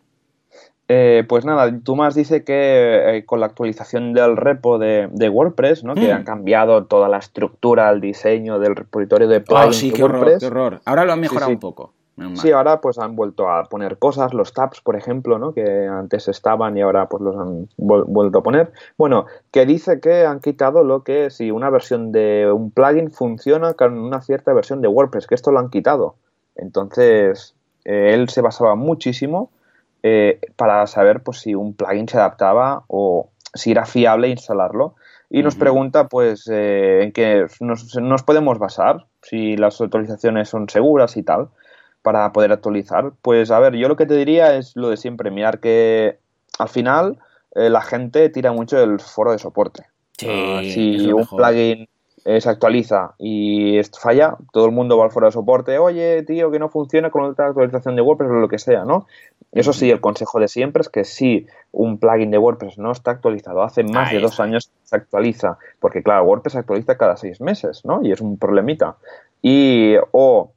Eh, pues nada, Tomás dice que eh, con la actualización del repo de, WordPress, ¿no? que mm. han cambiado toda la estructura, el diseño del repositorio de plugins oh, sí, qué Horror, qué horror. Ahora lo han mejorado un poco. Sí, ahora pues han vuelto a poner cosas, los tabs, por ejemplo, ¿no? que antes estaban y ahora pues los han vuelto a poner. Bueno, que dice que han quitado lo que si una versión de un plugin funciona con una cierta versión de WordPress, que esto lo han quitado. Entonces, eh, él se basaba muchísimo eh, para saber pues, si un plugin se adaptaba o si era fiable instalarlo. Y nos pregunta pues eh, en qué nos, podemos basar, si las actualizaciones son seguras y tal, para poder actualizar. Pues a ver, yo lo que te diría es lo de siempre, mirar que al final eh, la gente tira mucho del foro de soporte. Ah, si un plugin se actualiza y falla, todo el mundo va al foro de soporte, oye, tío, que no funciona con otra actualización de WordPress o lo que sea, ¿no? Eso sí, el consejo de siempre es que si un plugin de WordPress no está actualizado hace más de dos años, se actualiza, porque claro, WordPress se actualiza cada seis meses, ¿no? Y es un problemita. Y o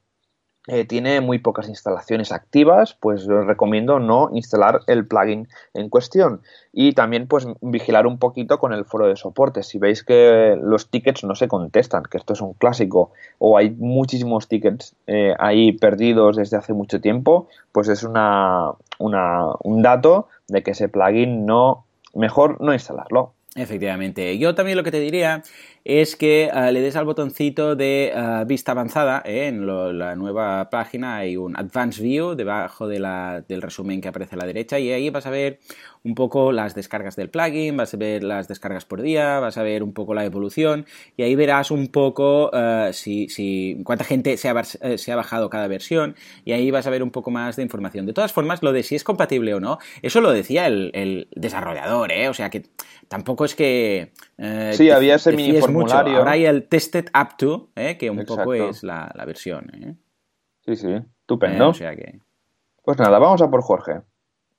eh, tiene muy pocas instalaciones activas, pues os recomiendo no instalar el plugin en cuestión. Y también pues vigilar un poquito con el foro de soporte. Si veis que los tickets no se contestan, que esto es un clásico, o hay muchísimos tickets eh, ahí perdidos desde hace mucho tiempo, pues es una, un dato de que ese plugin no, mejor no instalarlo. Efectivamente. Yo también lo que te diría es que eh, le des al botoncito de eh, vista avanzada. ¿eh? en la nueva página hay un Advanced View debajo de del resumen que aparece a la derecha y ahí vas a ver un poco las descargas del plugin, vas a ver las descargas por día, vas a ver un poco la evolución y ahí verás un poco si, si, cuánta gente se ha, se ha, bajado cada versión y ahí vas a ver un poco más de información. De todas formas, lo de si es compatible o no, eso lo decía el, el desarrollador, ¿eh? o sea que tampoco es que... sí, había ese mini formulario. Ahora hay el Tested Up To, ¿eh? que un poco es la, versión. ¿eh? Sí, sí, estupendo. Pues nada, vamos a por Jorge.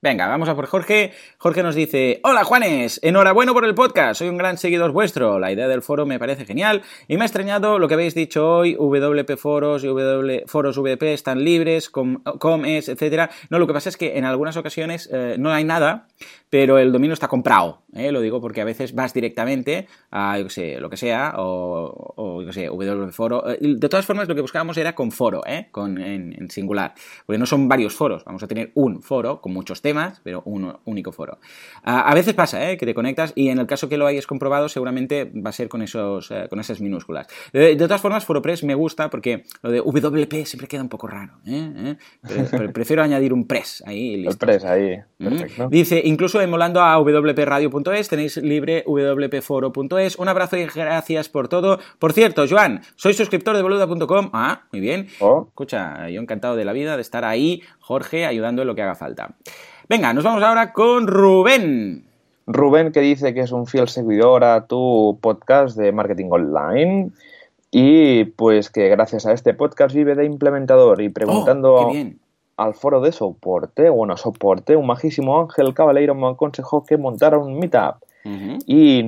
Venga, vamos a por Jorge. Jorge nos dice, hola Juanes, enhorabuena por el podcast, soy un gran seguidor vuestro, la idea del foro me parece genial y me ha extrañado lo que habéis dicho hoy, WP Foros y W Foros VP están libres, com, es, etc. No, lo que pasa es que en algunas ocasiones eh, no hay nada, pero el dominio está comprado. ¿eh? Lo digo porque a veces vas directamente a, yo sé, lo que sea, o, o yo sé, wforo. Eh, de todas formas, lo que buscábamos era con foro, ¿eh? con, en, singular, porque no son varios foros, vamos a tener un foro con muchos temas, pero un único foro. a veces pasa ¿eh? que te conectas y en el caso que lo hayas comprobado, seguramente va a ser con, esos, eh, con esas minúsculas. De, todas formas, ForoPress me gusta porque lo de WP siempre queda un poco raro. ¿eh? prefiero añadir un press ahí. Listo. El press ahí, perfecto. Dice, incluso emulando a wpradio.es tenéis libre wpforo.es. Un abrazo y gracias por todo. Por cierto, Joan, soy suscriptor de boluda.com. Ah, muy bien. Oh. Escucha, yo encantado de la vida de estar ahí, Jorge, ayudando en lo que haga falta. Venga, nos vamos ahora con Rubén. Rubén que dice que es un fiel seguidor a tu podcast de marketing online y pues que gracias a este podcast vive de implementador y preguntando oh, al foro de soporte, bueno, soporte, un majísimo Ángel Caballero me aconsejó que montara un meetup y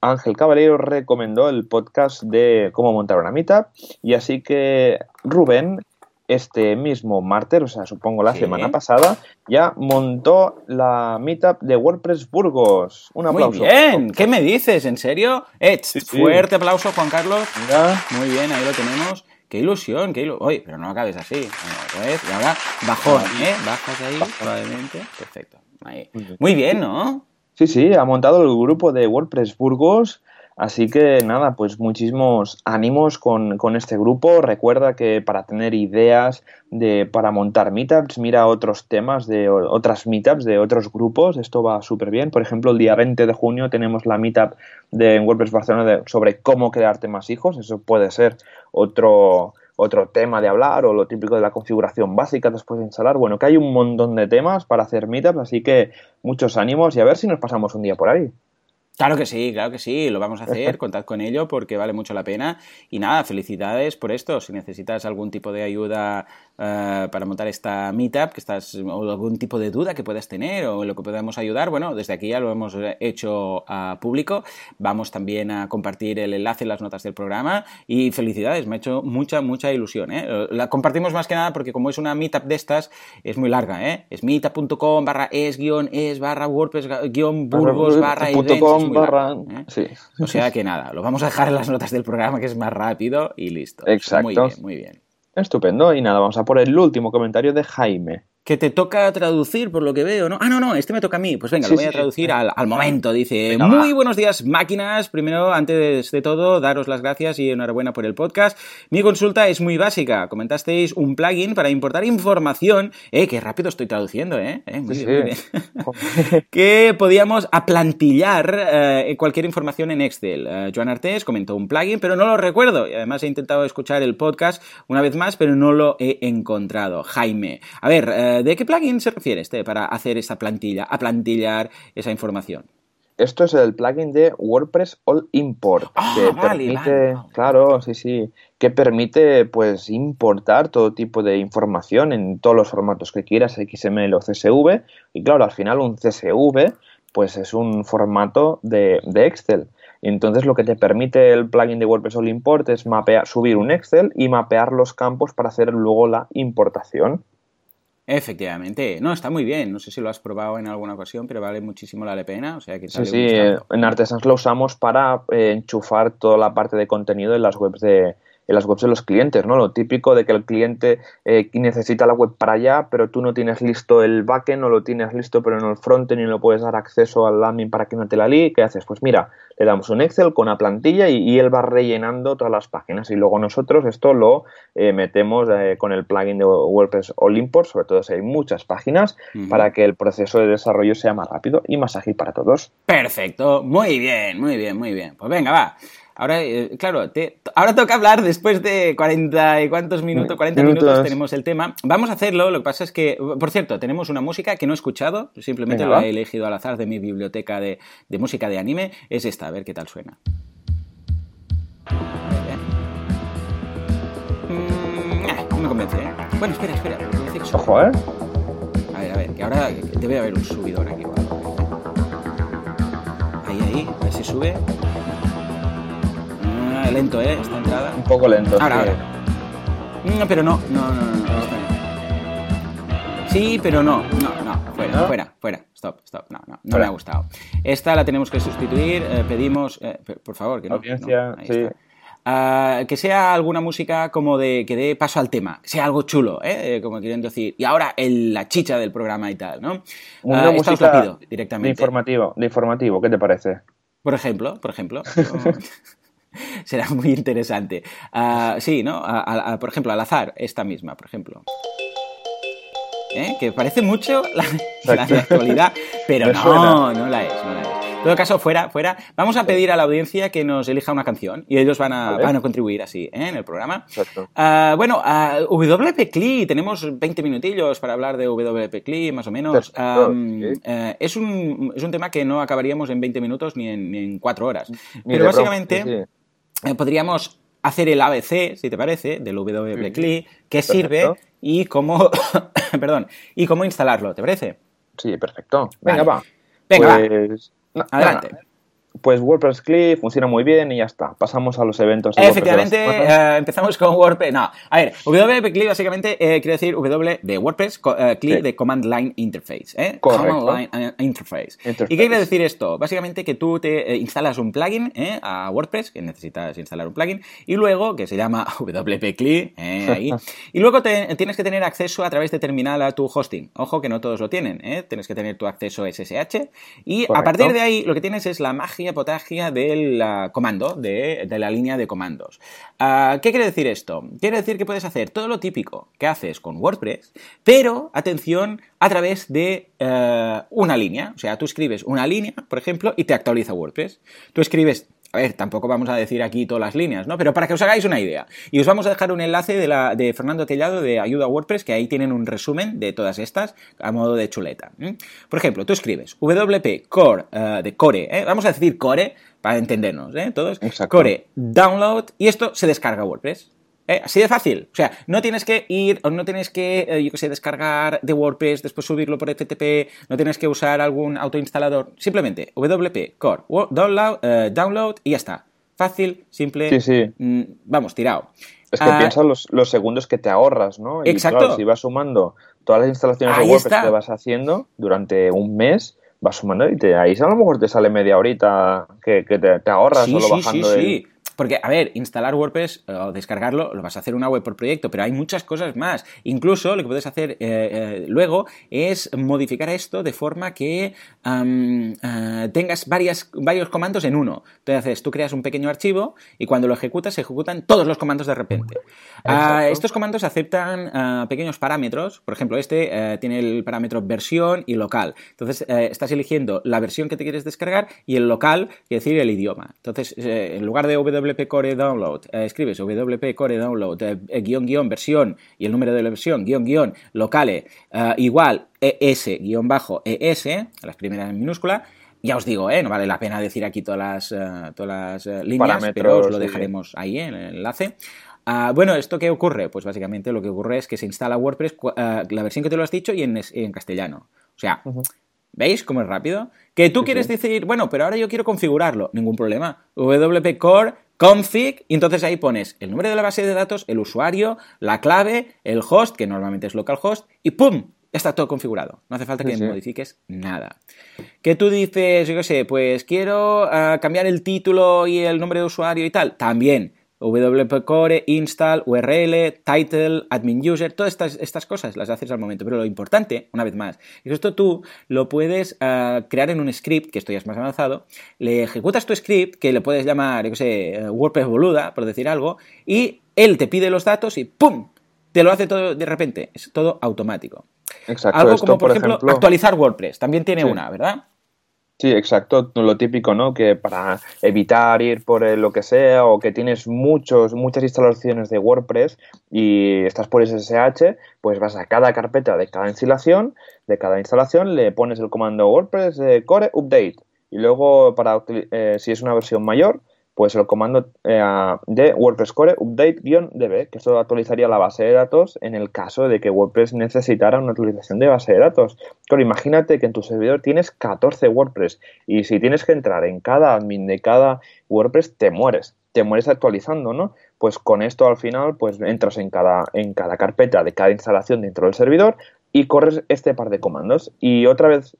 Ángel Caballero recomendó el podcast de cómo montar una meetup y así que Rubén este mismo martes, o sea, supongo la semana pasada, ya montó la meetup de WordPress Burgos. Un aplauso. Muy bien, ¿qué me dices? ¿En serio? Eh, fuerte aplauso, Juan Carlos. Muy bien, ahí lo tenemos. Qué ilusión, qué ilusión. Oye, pero no acabes así. Y ahora, bajón, ¿eh? Bajas ahí, probablemente. Perfecto. Muy bien, ¿no? Sí, sí, ha montado el grupo de WordPress Burgos Así que nada, pues muchísimos ánimos con, este grupo. Recuerda que para tener ideas de, para montar meetups, mira otros temas de otras meetups de otros grupos. Esto va súper bien. Por ejemplo, el día 20 de junio tenemos la meetup de WordPress Barcelona sobre cómo crearte más hijos. Eso puede ser otro, otro tema de hablar o lo típico de la configuración básica después de instalar. Bueno, que hay un montón de temas para hacer meetups, así que muchos ánimos y a ver si nos pasamos un día por ahí. Claro que sí, claro que sí, lo vamos a hacer, contad con ello porque vale mucho la pena. Y nada, felicidades por esto. Si necesitas algún tipo de ayuda eh, para montar esta meetup, que estás, o algún tipo de duda que puedas tener o lo que podamos ayudar, bueno, desde aquí ya lo hemos hecho a público. Vamos también a compartir el enlace en las notas del programa. Y felicidades, me ha hecho mucha, mucha ilusión. ¿eh? La compartimos más que nada porque como es una meetup de estas, es muy larga. ¿eh? Es meetup.com barra es guion es barra wordpress guion burgos barra ¿eh? O sea que nada, lo vamos a dejar en las notas del programa que es más rápido y listo. Exacto. Muy bien, muy bien. Estupendo. Y nada, vamos a por el último comentario de Jaime que te toca traducir por lo que veo, ¿no? Ah, no, no, este me toca a mí. Pues venga, lo voy a traducir al, momento. Dice, muy buenos días máquinas. Primero, antes de todo, daros las gracias y enhorabuena por el podcast. Mi consulta es muy básica. Comentasteis un plugin para importar información. Eh, qué rápido estoy traduciendo, ¿eh? eh muy, bien, que podíamos aplantillar eh, cualquier información en Excel. Eh, Joan Artés comentó un plugin, pero no lo recuerdo. Y además he intentado escuchar el podcast una vez más, pero no lo he encontrado. Jaime. A ver, ¿De qué plugin se refiere este para hacer esta plantilla, a plantillar esa información? Esto es el plugin de WordPress All Import ah, que permite, claro, sí, sí, que permite pues importar todo tipo de información en todos los formatos que quieras, XML o CSV, y claro, al final un CSV pues es un formato de, de Excel. Entonces lo que te permite el plugin de WordPress All Import es mapear, subir un Excel y mapear los campos para hacer luego la importación. Efectivamente, no, está muy bien. No sé si lo has probado en alguna ocasión, pero vale muchísimo la pena. O sea, que sí, sí, en Artesans lo usamos para eh, enchufar toda la parte de contenido en las webs de, en las webs de los clientes, ¿no? Lo típico de que el cliente eh, necesita la web para allá, pero tú no tienes listo el backend, no lo tienes listo, pero en el frontend y no puedes dar acceso al landing para que no te la líe. ¿Qué haces? Pues mira, le damos un Excel con una plantilla y, él va rellenando todas las páginas y luego nosotros esto lo eh, metemos eh, con el plugin de WordPress All Import, sobre todo si hay muchas páginas, para que el proceso de desarrollo sea más rápido y más ágil para todos. Perfecto, muy bien, muy bien, muy bien. Pues venga, va. Ahora, eh, claro, ahora toca hablar después de 40 y cuántos minutos, 40 minutos. tenemos el tema. Vamos a hacerlo, lo que pasa es que, por cierto, tenemos una música que no he escuchado, simplemente la he elegido al azar de mi biblioteca de, música de anime, es esta, a ver qué tal suena. Mm, no me convence, ¿eh? Bueno, espera, espera. Ojo, ¿eh? A ver, a ver, que ahora debe haber un subidor aquí. Ahí, ahí, a ver si sube lento, ¿eh? Esta entrada. Un poco lento. Ahora, ahora. No, pero no, no, no, no, Sí, pero no, no, no, fuera, fuera, fuera. stop, stop. No, no, no me ha gustado. Esta la tenemos que sustituir. eh, pedimos, eh, por favor, que no. Audiencia, no, sí. Ah, que sea alguna música como de que dé paso al tema, sea algo chulo, ¿eh? Eh, como quieren decir. Y ahora el- la chicha del programa y tal, ¿no? Una os la música pido De directamente. informativo, de informativo, ¿qué te parece? Por ejemplo, por ejemplo. Será muy interesante. Ah, sí, ¿no? A- a- a- por ejemplo, al azar, esta misma, por ejemplo. ¿Eh? Que parece mucho la, la de actualidad, pero no, no la es, no la es. En todo caso, fuera, fuera. Vamos a pedir a la audiencia que nos elija una canción y ellos van a, Vale. van a contribuir así ¿eh? en el programa. Exacto. Ah, bueno, ah, WP CLI, tenemos 20 minutillos para hablar de WP CLI, más o menos. Eh, es, un, es un tema que no acabaríamos en 20 minutos ni en, ni en 4 horas. Ni Pero básicamente eh, podríamos hacer el ABC, si te parece, del WP CLI, qué sirve y cómo, perdón, y cómo instalarlo, ¿te parece? Sí, perfecto. Venga, Vale. va. Venga, va. pues, no, Adelante. Pues WordPress CLI funciona muy bien y ya está. Pasamos a los eventos. de Efectivamente, WordPress eh, empezamos con WordPress. No, a ver, WP CLI básicamente eh, quiere decir W de WordPress, Sí. de Command Line Interface. ¿eh? Correcto. Command Line Interface. Interface. ¿Y qué quiere decir esto? Básicamente que tú te eh, instalas un plugin a WordPress, que necesitas instalar un plugin, y luego, que se llama WP CLI, ¿eh? ahí, y luego te- tienes que tener acceso a través de terminal a tu hosting. Ojo que no todos lo tienen, ¿eh? tienes que tener tu acceso SSH, y a partir de ahí lo que tienes es la magia potagia del ah, comando, de, de la línea de comandos. Ah, ¿Qué quiere decir esto? Quiere decir que puedes hacer todo lo típico que haces con WordPress, pero, atención, a través de eh, una línea. O sea, tú escribes una línea, por ejemplo, y te actualiza WordPress. Tú escribes... A ver, tampoco vamos a decir aquí todas las líneas, ¿no? Pero para que os hagáis una idea. Y os vamos a dejar un enlace de, la, de Fernando Tellado de Ayuda a WordPress, que ahí tienen un resumen de todas estas a modo de chuleta. Por ejemplo, tú escribes WP Core eh, de Core, ¿eh? vamos a decir Core para entendernos, ¿eh? Todos. Exacto. Core Download y esto se descarga WordPress. ¿Eh? Así de fácil. O sea, no tienes que ir, o no tienes que, eh, yo qué sé, descargar de WordPress, después subirlo por FTP, no tienes que usar algún autoinstalador. Simplemente WP Core Download, eh, download y ya está. Fácil, simple. Sí, sí. mm, vamos, tirado. Es que Ah, piensa los, los segundos que te ahorras, ¿no? Y Exacto. claro, si vas sumando todas las instalaciones Ahí de WordPress está. que vas haciendo durante un mes, vas sumando y te, ahí a lo mejor te sale media horita que, que te, te ahorras Sí, solo bajando sí, el- sí. Porque, a ver, instalar WordPress eh, o descargarlo, lo vas a hacer una web por proyecto, pero hay muchas cosas más. Incluso lo que puedes hacer eh, eh, luego es modificar esto de forma que tengas varias, varios comandos en uno. Entonces, tú creas un pequeño archivo y cuando lo ejecutas, se ejecutan todos los comandos de repente. Ah, estos comandos aceptan ah, pequeños parámetros. Por ejemplo, este tiene el parámetro versión y local. Entonces, estás eligiendo la versión que te quieres descargar y el local, quiere decir el idioma. Entonces, en lugar de WP Core Download, eh, escribes WP Core Download, eh, eh, guion, guion, versión y el número de la versión, guion, guion, locale, eh, igual ES, guion bajo, ES, las primeras en minúscula. Ya os digo, ¿eh? no vale la pena decir aquí todas las, todas las líneas, pero os lo sí. dejaremos ahí en el enlace. Ah, bueno, ¿esto qué ocurre? Pues básicamente lo que ocurre es que se instala WordPress, la versión que te lo has dicho, y en, castellano. O sea, ¿veis cómo es rápido? Que tú Sí, quieres sí. decir, bueno, pero ahora yo quiero configurarlo. Ningún problema. WP Core config, y entonces ahí pones el nombre de la base de datos, el usuario, la clave, el host, que normalmente es localhost, y ppum Ya está todo configurado. No hace falta que sí. modifiques nada. Que tú dices, yo qué sé, pues quiero ah, cambiar el título y el nombre de usuario y tal. También. WP Core, install, URL, title, admin user, todas estas, estas cosas las haces al momento. Pero lo importante, una vez más, es que esto tú lo puedes ah, crear en un script, que esto ya es más avanzado, le ejecutas tu script, que le puedes llamar, yo qué sé, eh, WordPress boluda, por decir algo, y él te pide los datos y ¡pum! Te lo hace todo de repente. Es todo automático. Exacto. Algo Esto, como, por, ejemplo, ejemplo, actualizar WordPress. También tiene Sí. una, ¿verdad? Sí, exacto, lo típico, ¿no? Que para evitar ir por lo que sea o que tienes muchos, muchas instalaciones de WordPress y estás por SSH, pues vas a cada carpeta de cada instalación, de cada instalación le pones el comando WordPress eh, core update y luego para eh, si es una versión mayor, pues el comando eh, de WordPress core update-db, que esto actualizaría la base de datos en el caso de que WordPress necesitara una actualización de base de datos. Claro, imagínate que en tu servidor tienes 14 WordPress y si tienes que entrar en cada admin de cada WordPress, te mueres. Te mueres actualizando, ¿no? Pues con esto al final, pues entras en cada, en cada carpeta de cada instalación dentro del servidor y corres este par de comandos. Y otra vez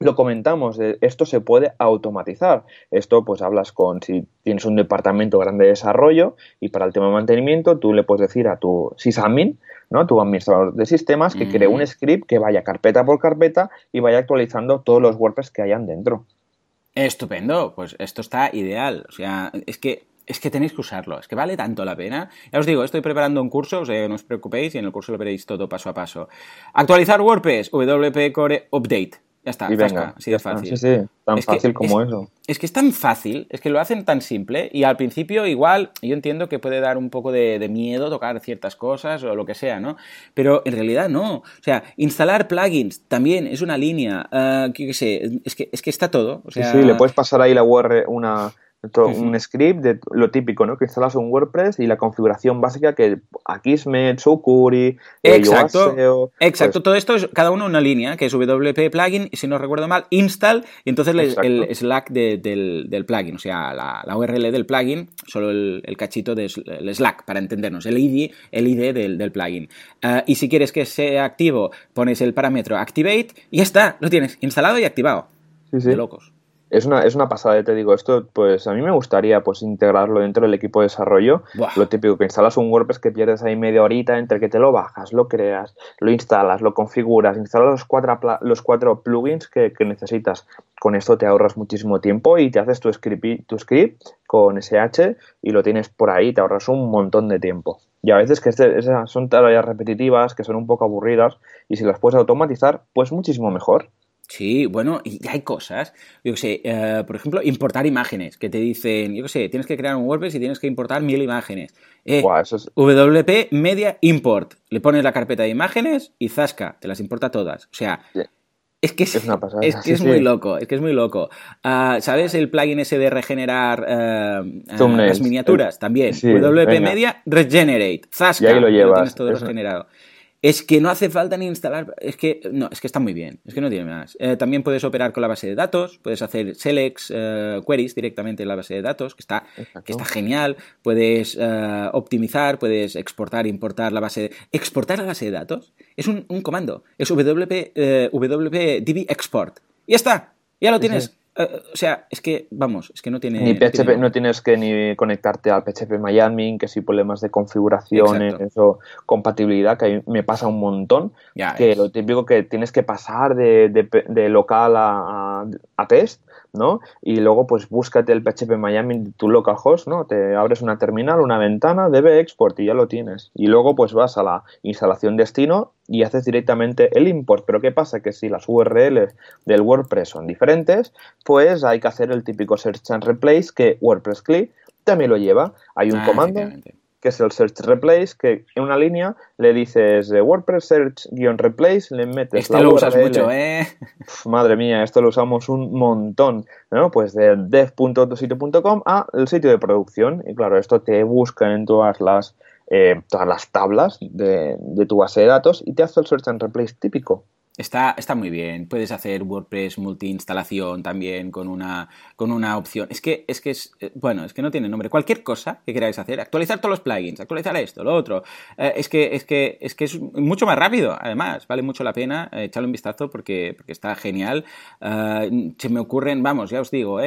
lo comentamos, esto se puede automatizar. Esto pues hablas con, si tienes un departamento grande de desarrollo y para el tema de mantenimiento, tú le puedes decir a tu sysadmin, ¿no? tu administrador de sistemas, que cree un script que vaya carpeta por carpeta y vaya actualizando todos los WordPress que hayan dentro. Estupendo, pues esto está ideal. O sea, es que es que tenéis que usarlo, es que vale tanto la pena. Ya os digo, estoy preparando un curso, o sea, no os preocupéis y en el curso lo veréis todo paso a paso. Actualizar WordPress, WP Core Update. Ya está, y venga, así de fácil. Sí, sí, tan fácil como eso. Es que es tan fácil, es que lo hacen tan simple y al principio igual yo entiendo que puede dar un poco de, miedo tocar ciertas cosas o lo que sea, ¿no? Pero en realidad no. O sea, instalar plugins también es una línea, uh, qué sé, es que, es que está todo. O sea... Sí, sí, le puedes pasar ahí la URL, una un script de lo típico, ¿no? Que instalas un WordPress y la configuración básica que Akismet, Sukuri, eh, Exacto, exacto. Pues todo esto es cada uno una línea, que es WP plugin, y si no recuerdo mal, install, y entonces el, Slack del, plugin, o sea, la, URL del plugin, solo el, cachito del Slack, para entendernos, el ID, el ID del, plugin. Ah, y si quieres que sea activo, pones el parámetro activate y ya está, lo tienes instalado y activado. Sí, sí. De locos es una, es una pasada, te digo, esto pues a mí me gustaría pues integrarlo dentro del equipo de desarrollo. Lo típico, que instalas un WordPress que pierdes ahí media horita entre que te lo bajas, lo creas, lo instalas, lo configuras, instalas los cuatro, los cuatro plugins que, necesitas. Con esto te ahorras muchísimo tiempo y te haces tu script, tu script con SH y lo tienes por ahí, te ahorras un montón de tiempo. Y a veces que este, esas son tareas repetitivas, que son un poco aburridas, y si las puedes automatizar, pues muchísimo mejor. Sí, bueno, y hay cosas, yo sé, eh, por ejemplo, importar imágenes, que te dicen, yo qué sé, tienes que crear un WordPress y tienes que importar mil imágenes. Eh, WP Media Import, le pones la carpeta de imágenes y zasca, te las importa todas. O sea, es que es, que es muy loco, es que es muy loco. Ah, ¿Sabes el plugin ese de regenerar eh, las miniaturas? También. WP Media Regenerate, zasca, y ahí lo llevas. tienes todo regenerado. Es que no hace falta ni instalar, es que no, es que está muy bien, es que no tiene más. Eh, también puedes operar con la base de datos, puedes hacer selects, eh, queries directamente en la base de datos, que está, que está genial. Puedes eh, optimizar, puedes exportar, importar la base de... Exportar la base de datos es un, comando, es WP, WPDB export. Y ya está, ya lo tienes. Eh, o sea, es que, vamos, es que no tiene... Ni PHP, no tienes que ni conectarte al PHP Miami, que si problemas de configuraciones o compatibilidad, que me pasa un montón, que lo típico que tienes que pasar de, local a, a, test, ¿no? Y luego pues búscate el PHP Miami tu localhost, ¿no? Te abres una terminal, una ventana, debe export y ya lo tienes. Y luego pues vas a la instalación destino y haces directamente el import. Pero ¿qué pasa? Que si las URLs del WordPress son diferentes, pues hay que hacer el típico search and replace que WordPress CLI también lo lleva. Hay un ah, comando que es el search replace, que en una línea le dices WordPress search-replace, le metes este lo usas mucho, ¿eh? madre mía, esto lo usamos un montón, ¿no? Pues de dev.autositio.com a el sitio de producción. Y claro, esto te busca en todas las eh, todas las tablas de, de, tu base de datos y te hace el search and replace típico. Está, está muy bien. Puedes hacer WordPress multi-instalación también con una, con una opción. Es que, es que es, eh, bueno, es que no tiene nombre. Cualquier cosa que queráis hacer, actualizar todos los plugins, actualizar esto, lo otro, eh, es, que, es, que, es que es mucho más rápido, además. Vale mucho la pena eh, echarle un vistazo porque, porque está genial. se me ocurren, vamos, ya os digo,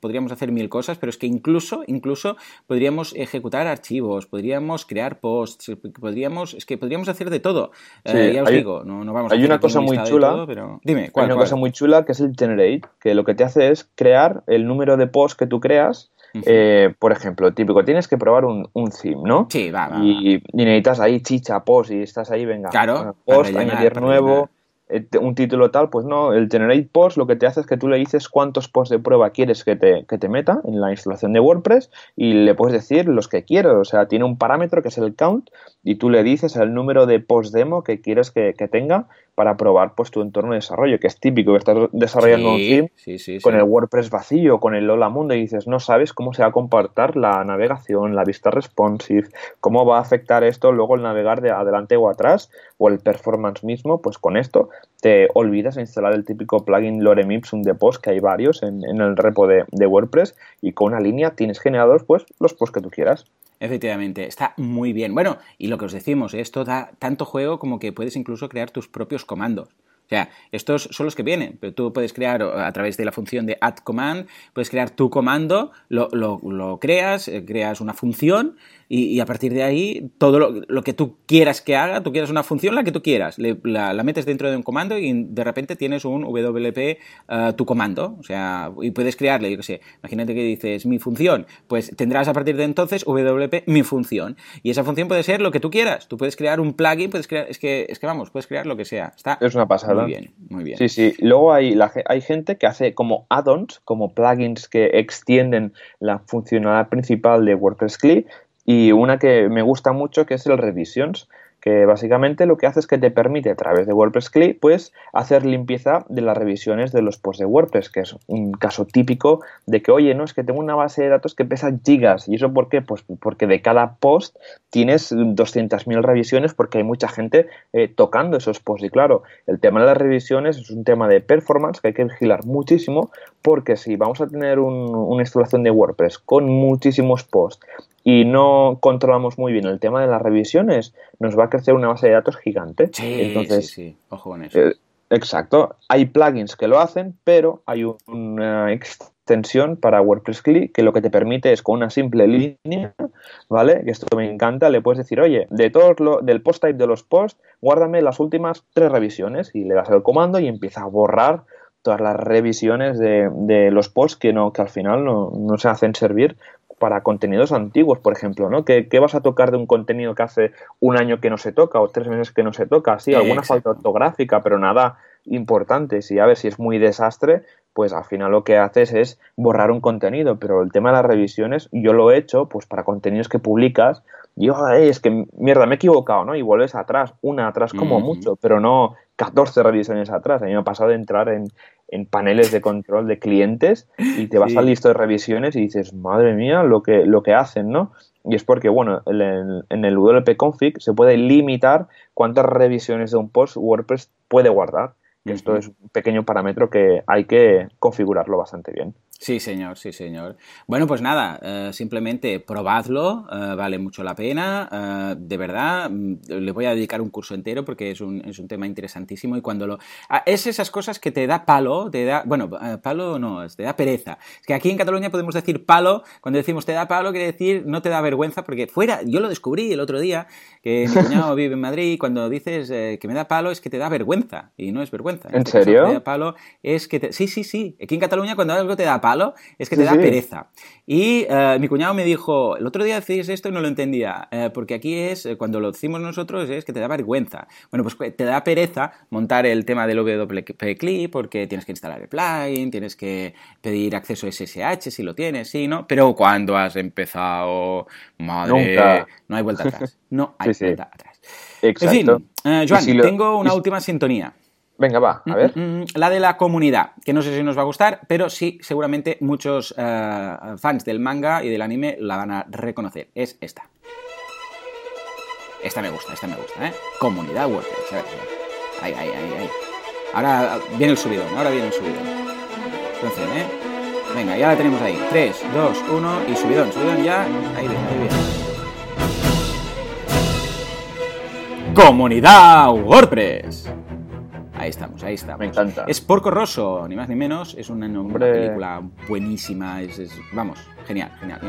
podríamos hacer mil cosas, pero es que incluso, incluso podríamos ejecutar archivos, podríamos crear posts, podríamos, es que podríamos hacer de todo. ya os digo, no, no vamos hay una cosa muy chula. Dime, Hay una cosa muy chula que es el generate, que lo que te hace es crear el número de posts que tú creas. Eh, por ejemplo, típico, tienes que probar un, un theme, ¿no? Sí, va, va, y, necesitas ahí chicha, post, y estás ahí, venga, claro, post, añadir nuevo, eh, un título tal, pues no, el generate post lo que te hace es que tú le dices cuántos posts de prueba quieres que te, que te meta en la instalación de WordPress y le puedes decir los que quieres, o sea, tiene un parámetro que es el count y tú le dices el número de post demo que quieres que, que tenga para probar pues tu entorno de desarrollo, que es típico que estás desarrollando un theme con el WordPress vacío, con el Lola Mundo y dices, no sabes cómo se va a comportar la navegación, la vista responsive, cómo va a afectar esto luego el navegar de adelante o atrás o el performance mismo, pues con esto te olvidas de instalar el típico plugin Lorem Ipsum de post, que hay varios en, el repo de, de, WordPress, y con una línea tienes generados pues los posts que tú quieras. Efectivamente, está muy bien. Bueno, y lo que os decimos, esto da tanto juego como que puedes incluso crear tus propios comandos. O sea, estos son los que vienen, pero tú puedes crear a través de la función de add command, puedes crear tu comando, lo, lo, lo creas, eh, creas una función y, a partir de ahí todo lo, que tú quieras que haga, tú quieras una función, la que tú quieras, la, metes dentro de un comando y de repente tienes un WP eh, tu comando, o sea, y puedes crearle, yo qué sé, imagínate que dices mi función, pues tendrás a partir de entonces WP mi función y esa función puede ser lo que tú quieras, tú puedes crear un plugin, puedes crear, es que, es que vamos, puedes crear lo que sea, está es una pasada. Muy bien, muy bien. Sí, sí, luego hay, hay gente que hace como add-ons, como plugins que extienden la funcionalidad principal de WordPress CLI y una que me gusta mucho que es el Revisions, que básicamente lo que hace es que te permite a través de WordPress CLI pues hacer limpieza de las revisiones de los posts de WordPress, que es un caso típico de que, oye, no, es que tengo una base de datos que pesa gigas. ¿Y eso por qué? Pues porque de cada post tienes 200.000 revisiones porque hay mucha gente eh, tocando esos posts. Y claro, el tema de las revisiones es un tema de performance que hay que vigilar muchísimo porque si vamos a tener una instalación de WordPress con muchísimos posts y no controlamos muy bien el tema de las revisiones, nos va a crecer una base de datos gigante. Sí, Entonces, sí, sí. Ojo con eso. Eh, exacto. Hay plugins que lo hacen, pero hay una extensión para WordPress CLI que lo que te permite es con una simple línea, ¿vale? Que esto me encanta, le puedes decir, oye, de todo lo, del post type de los posts, guárdame las últimas tres revisiones y le das el comando y empieza a borrar todas las revisiones de, de, los posts que no que al final no, no, se hacen servir para contenidos antiguos, por ejemplo, ¿no? ¿Qué, vas a tocar de un contenido que hace un año que no se toca o tres meses que no se toca? Sí, alguna falta ortográfica, pero nada importante. Si a ver si es muy desastre, pues al final lo que haces es borrar un contenido. Pero el tema de las revisiones, yo lo he hecho, pues para contenidos que publicas, y yo, es que mierda, me he equivocado, ¿no? Y vuelves atrás, una atrás como mucho, pero no 14 revisiones atrás. A mí me ha pasado de entrar en, en paneles de control de clientes y te vas al listo de revisiones y dices, madre mía, lo que, lo que hacen, ¿no? Y es porque, bueno, en el WP config se puede limitar cuántas revisiones de un post WordPress puede guardar. Y esto es un pequeño parámetro que hay que configurarlo bastante bien. Sí, señor, sí, señor. Bueno, pues nada, eh, simplemente probadlo, eh, vale mucho la pena, eh, de verdad, mm, le voy a dedicar un curso entero porque es un, es un tema interesantísimo y cuando lo... Ah, es esas cosas que te da palo, te da... Bueno, palo no, te da pereza. Es que aquí en Cataluña podemos decir palo, cuando decimos te da palo quiere decir no te da vergüenza porque fuera, yo lo descubrí el otro día, que mi cuñado vive en Madrid y cuando dices que me da palo es que te da vergüenza y no es vergüenza. ¿En, serio? te da palo es que... Te... Sí, sí, sí, aquí en Cataluña cuando algo te da palo, es que te da pereza. Y eh, mi cuñado me dijo, el otro día decís esto y no lo entendía, eh, porque aquí es, eh, cuando lo decimos nosotros, es que te da vergüenza. Bueno, pues te da pereza montar el tema del WP Clip porque tienes que instalar el plugin, tienes que pedir acceso a SSH si lo tienes, sí, ¿no? Pero cuando has empezado, madre, no hay vuelta atrás. No hay vuelta atrás. Exacto. En fin, Joan, tengo una última sintonía. Venga, va, a ver. Mm, mm, la de la comunidad, que no sé si nos va a gustar, pero sí, seguramente muchos eh, fans del manga y del anime la van a reconocer. Es esta. Esta me gusta, esta me gusta, ¿eh? Comunidad WordPress. A ver, Ahí, ahí, ahí, ahí. Ahora viene el subidón, ahora viene el subidón. Entonces, ¿eh? Venga, ya la tenemos ahí. 3, 2, 1 y subidón, subidón ya. Ahí viene, ahí viene. Comunidad WordPress. Ahí estamos, ahí estamos. Me encanta. Es Porco Rosso, ni más ni menos. Es una, película buenísima. Es, vamos, genial, genial.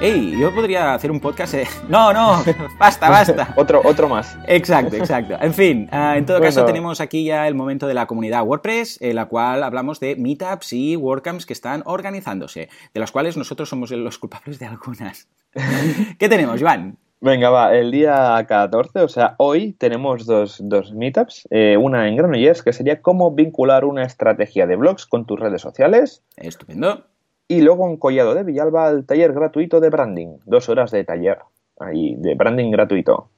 Ey, yo podría hacer un podcast. No, no, basta, basta. otro, otro más. Exacto, exacto. En fin, ah, en todo caso tenemos aquí ya el momento de la comunidad WordPress, en la cual hablamos de meetups y WordCamps que están organizándose, de las cuales nosotros somos los culpables de algunas. ¿Qué tenemos, Joan? Venga, va, el día 14, o sea, hoy tenemos dos, dos meetups, eh, una en Granollers, que sería cómo vincular una estrategia de blogs con tus redes sociales. Estupendo. Y luego en Collado de Villalba, el taller gratuito de branding, dos horas de taller, ahí, de branding gratuito.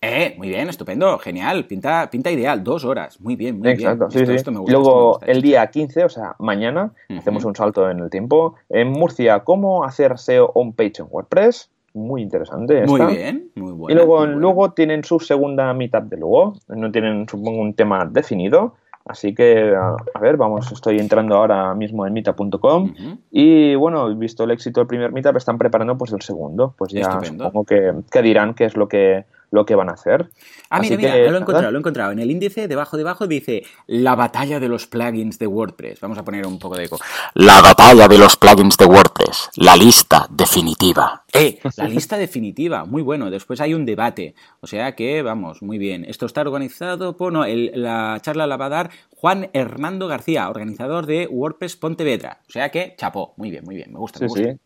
Eh, muy bien, estupendo, genial, pinta, pinta ideal, dos horas, muy bien, muy Exacto, bien. Sí, sí. Luego, el día 15, o sea, mañana, hacemos un salto en el tiempo, en Murcia, cómo hacer SEO on page en WordPress muy interesante. Muy bien, muy bueno. Y luego, luego tienen su segunda mitad de luego, no tienen, supongo, un tema definido. Así que, a, ver, vamos, estoy entrando ahora mismo en meetup.com y bueno, visto el éxito del primer meetup, están preparando pues el segundo. Pues ya supongo que, que, dirán qué es lo que lo que van a hacer. Ah, mira, mira, lo he encontrado, lo he encontrado. En el índice, debajo, debajo, dice la batalla de los plugins de WordPress. Vamos a poner un poco de eco. La batalla de los plugins de WordPress. La lista definitiva. ¡Eh! La lista definitiva. Muy bueno. Después hay un debate. O sea que, vamos, muy bien. Esto está organizado por... No, la charla la va a dar Juan Hernando García, organizador de WordPress Pontevedra. O sea que, chapó. Muy bien, muy bien. Me gusta, me gusta. Sí.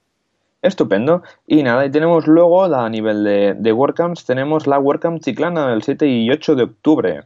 Estupendo. Y nada, y tenemos luego a nivel de, de WordCamps, tenemos la WordCamp Chiclana el 7 y 8 de octubre.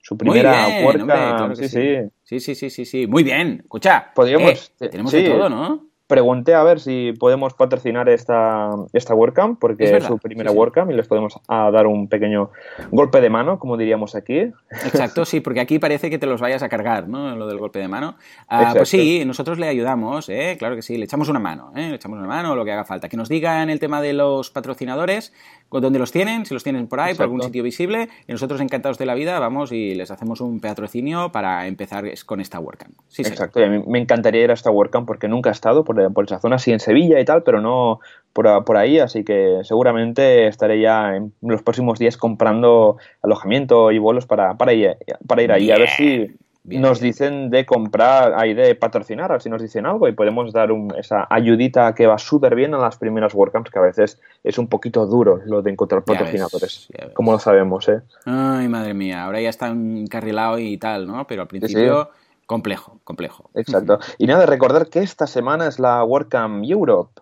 Su primera WordCamp. sí, sí. sí, sí. Sí, sí, sí, Muy bien. Escucha. Podríamos. Eh, tenemos de todo, ¿no? Pregunté a ver si podemos patrocinar esta, esta WordCamp, porque es, su primera WordCamp y les podemos dar un pequeño golpe de mano, como diríamos aquí. Exacto, sí, porque aquí parece que te los vayas a cargar, ¿no? Lo del golpe de mano. Ah, pues sí, nosotros le ayudamos, ¿eh? claro que sí, le echamos una mano, ¿eh? le echamos una mano, lo que haga falta. Que nos digan el tema de los patrocinadores, dónde los tienen, si los tienen por ahí, por algún sitio visible, y nosotros encantados de la vida vamos y les hacemos un patrocinio para empezar con esta WordCamp. Sí, Exacto, y a mí me encantaría ir a esta WordCamp porque nunca he estado por por, esa zona, sí en Sevilla y tal, pero no por, ahí, así que seguramente estaré ya en los próximos días comprando alojamiento y vuelos para, para, ir, para ir ahí, a ver si nos dicen de comprar, ahí de patrocinar, a ver si nos dicen algo y podemos dar esa ayudita que va súper bien a las primeras WordCamps, que a veces es un poquito duro lo de encontrar patrocinadores, como lo sabemos, ¿eh? Ay, madre mía, ahora ya está encarrilado y tal, ¿no? Pero al principio... Complejo, complejo. Exacto. Y nada, recordar que esta semana es la WordCamp Europe.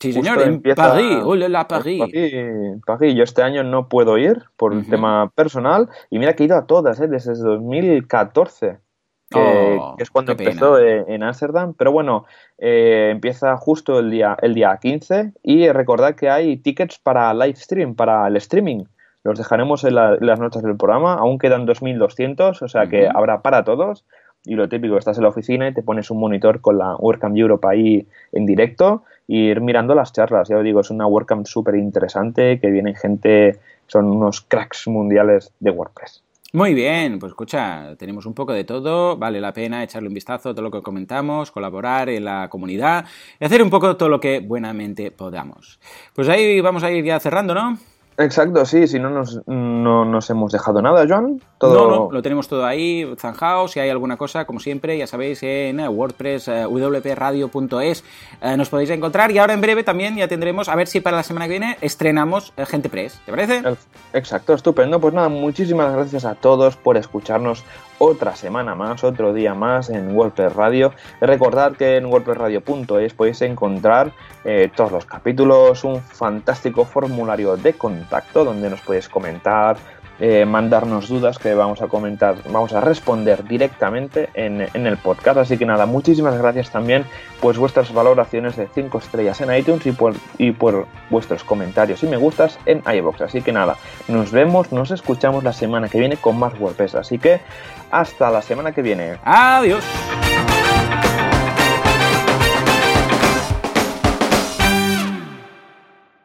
Sí, señor, en París. Hola, la París. París. Yo este año no puedo ir por un tema personal y mira que he ido a todas, ¿eh? desde 2014. Que, oh, es cuando empezó en Ámsterdam, pero bueno, eh, empieza justo el día, el día 15 y recordad que hay tickets para live stream, para el streaming. Los dejaremos en, las notas del programa, aún quedan 2.200, o sea que habrá para todos y lo típico, estás en la oficina y te pones un monitor con la WordCamp Europe ahí en directo y ir mirando las charlas. Ya os digo, es una WordCamp súper interesante que viene gente, son unos cracks mundiales de WordPress. Muy bien, pues escucha, tenemos un poco de todo, vale la pena echarle un vistazo a todo lo que comentamos, colaborar en la comunidad y hacer un poco todo lo que buenamente podamos. Pues ahí vamos a ir ya cerrando, ¿no? Exacto, sí, si no nos, no nos hemos dejado nada, John. Todo... No, no, lo tenemos todo ahí zanjado. Si hay alguna cosa, como siempre, ya sabéis, en eh, WordPress, eh, wpradio.es eh, nos podéis encontrar. Y ahora en breve también ya tendremos, a ver si para la semana que viene estrenamos Gente Press. ¿Te parece? Exacto, estupendo. Pues nada, muchísimas gracias a todos por escucharnos otra semana más, otro día más en WordPress Radio. Recordad que en wordpressradio.es podéis encontrar eh, todos los capítulos, un fantástico formulario de contacto donde nos podéis comentar, eh, mandarnos dudas que vamos a comentar, vamos a responder directamente en, el podcast. Así que nada, muchísimas gracias también pues vuestras valoraciones de 5 estrellas en iTunes y por, y por vuestros comentarios y me gustas en iBox. Así que nada, nos vemos, nos escuchamos la semana que viene con más WordPress. Así que hasta la semana que viene. Adiós.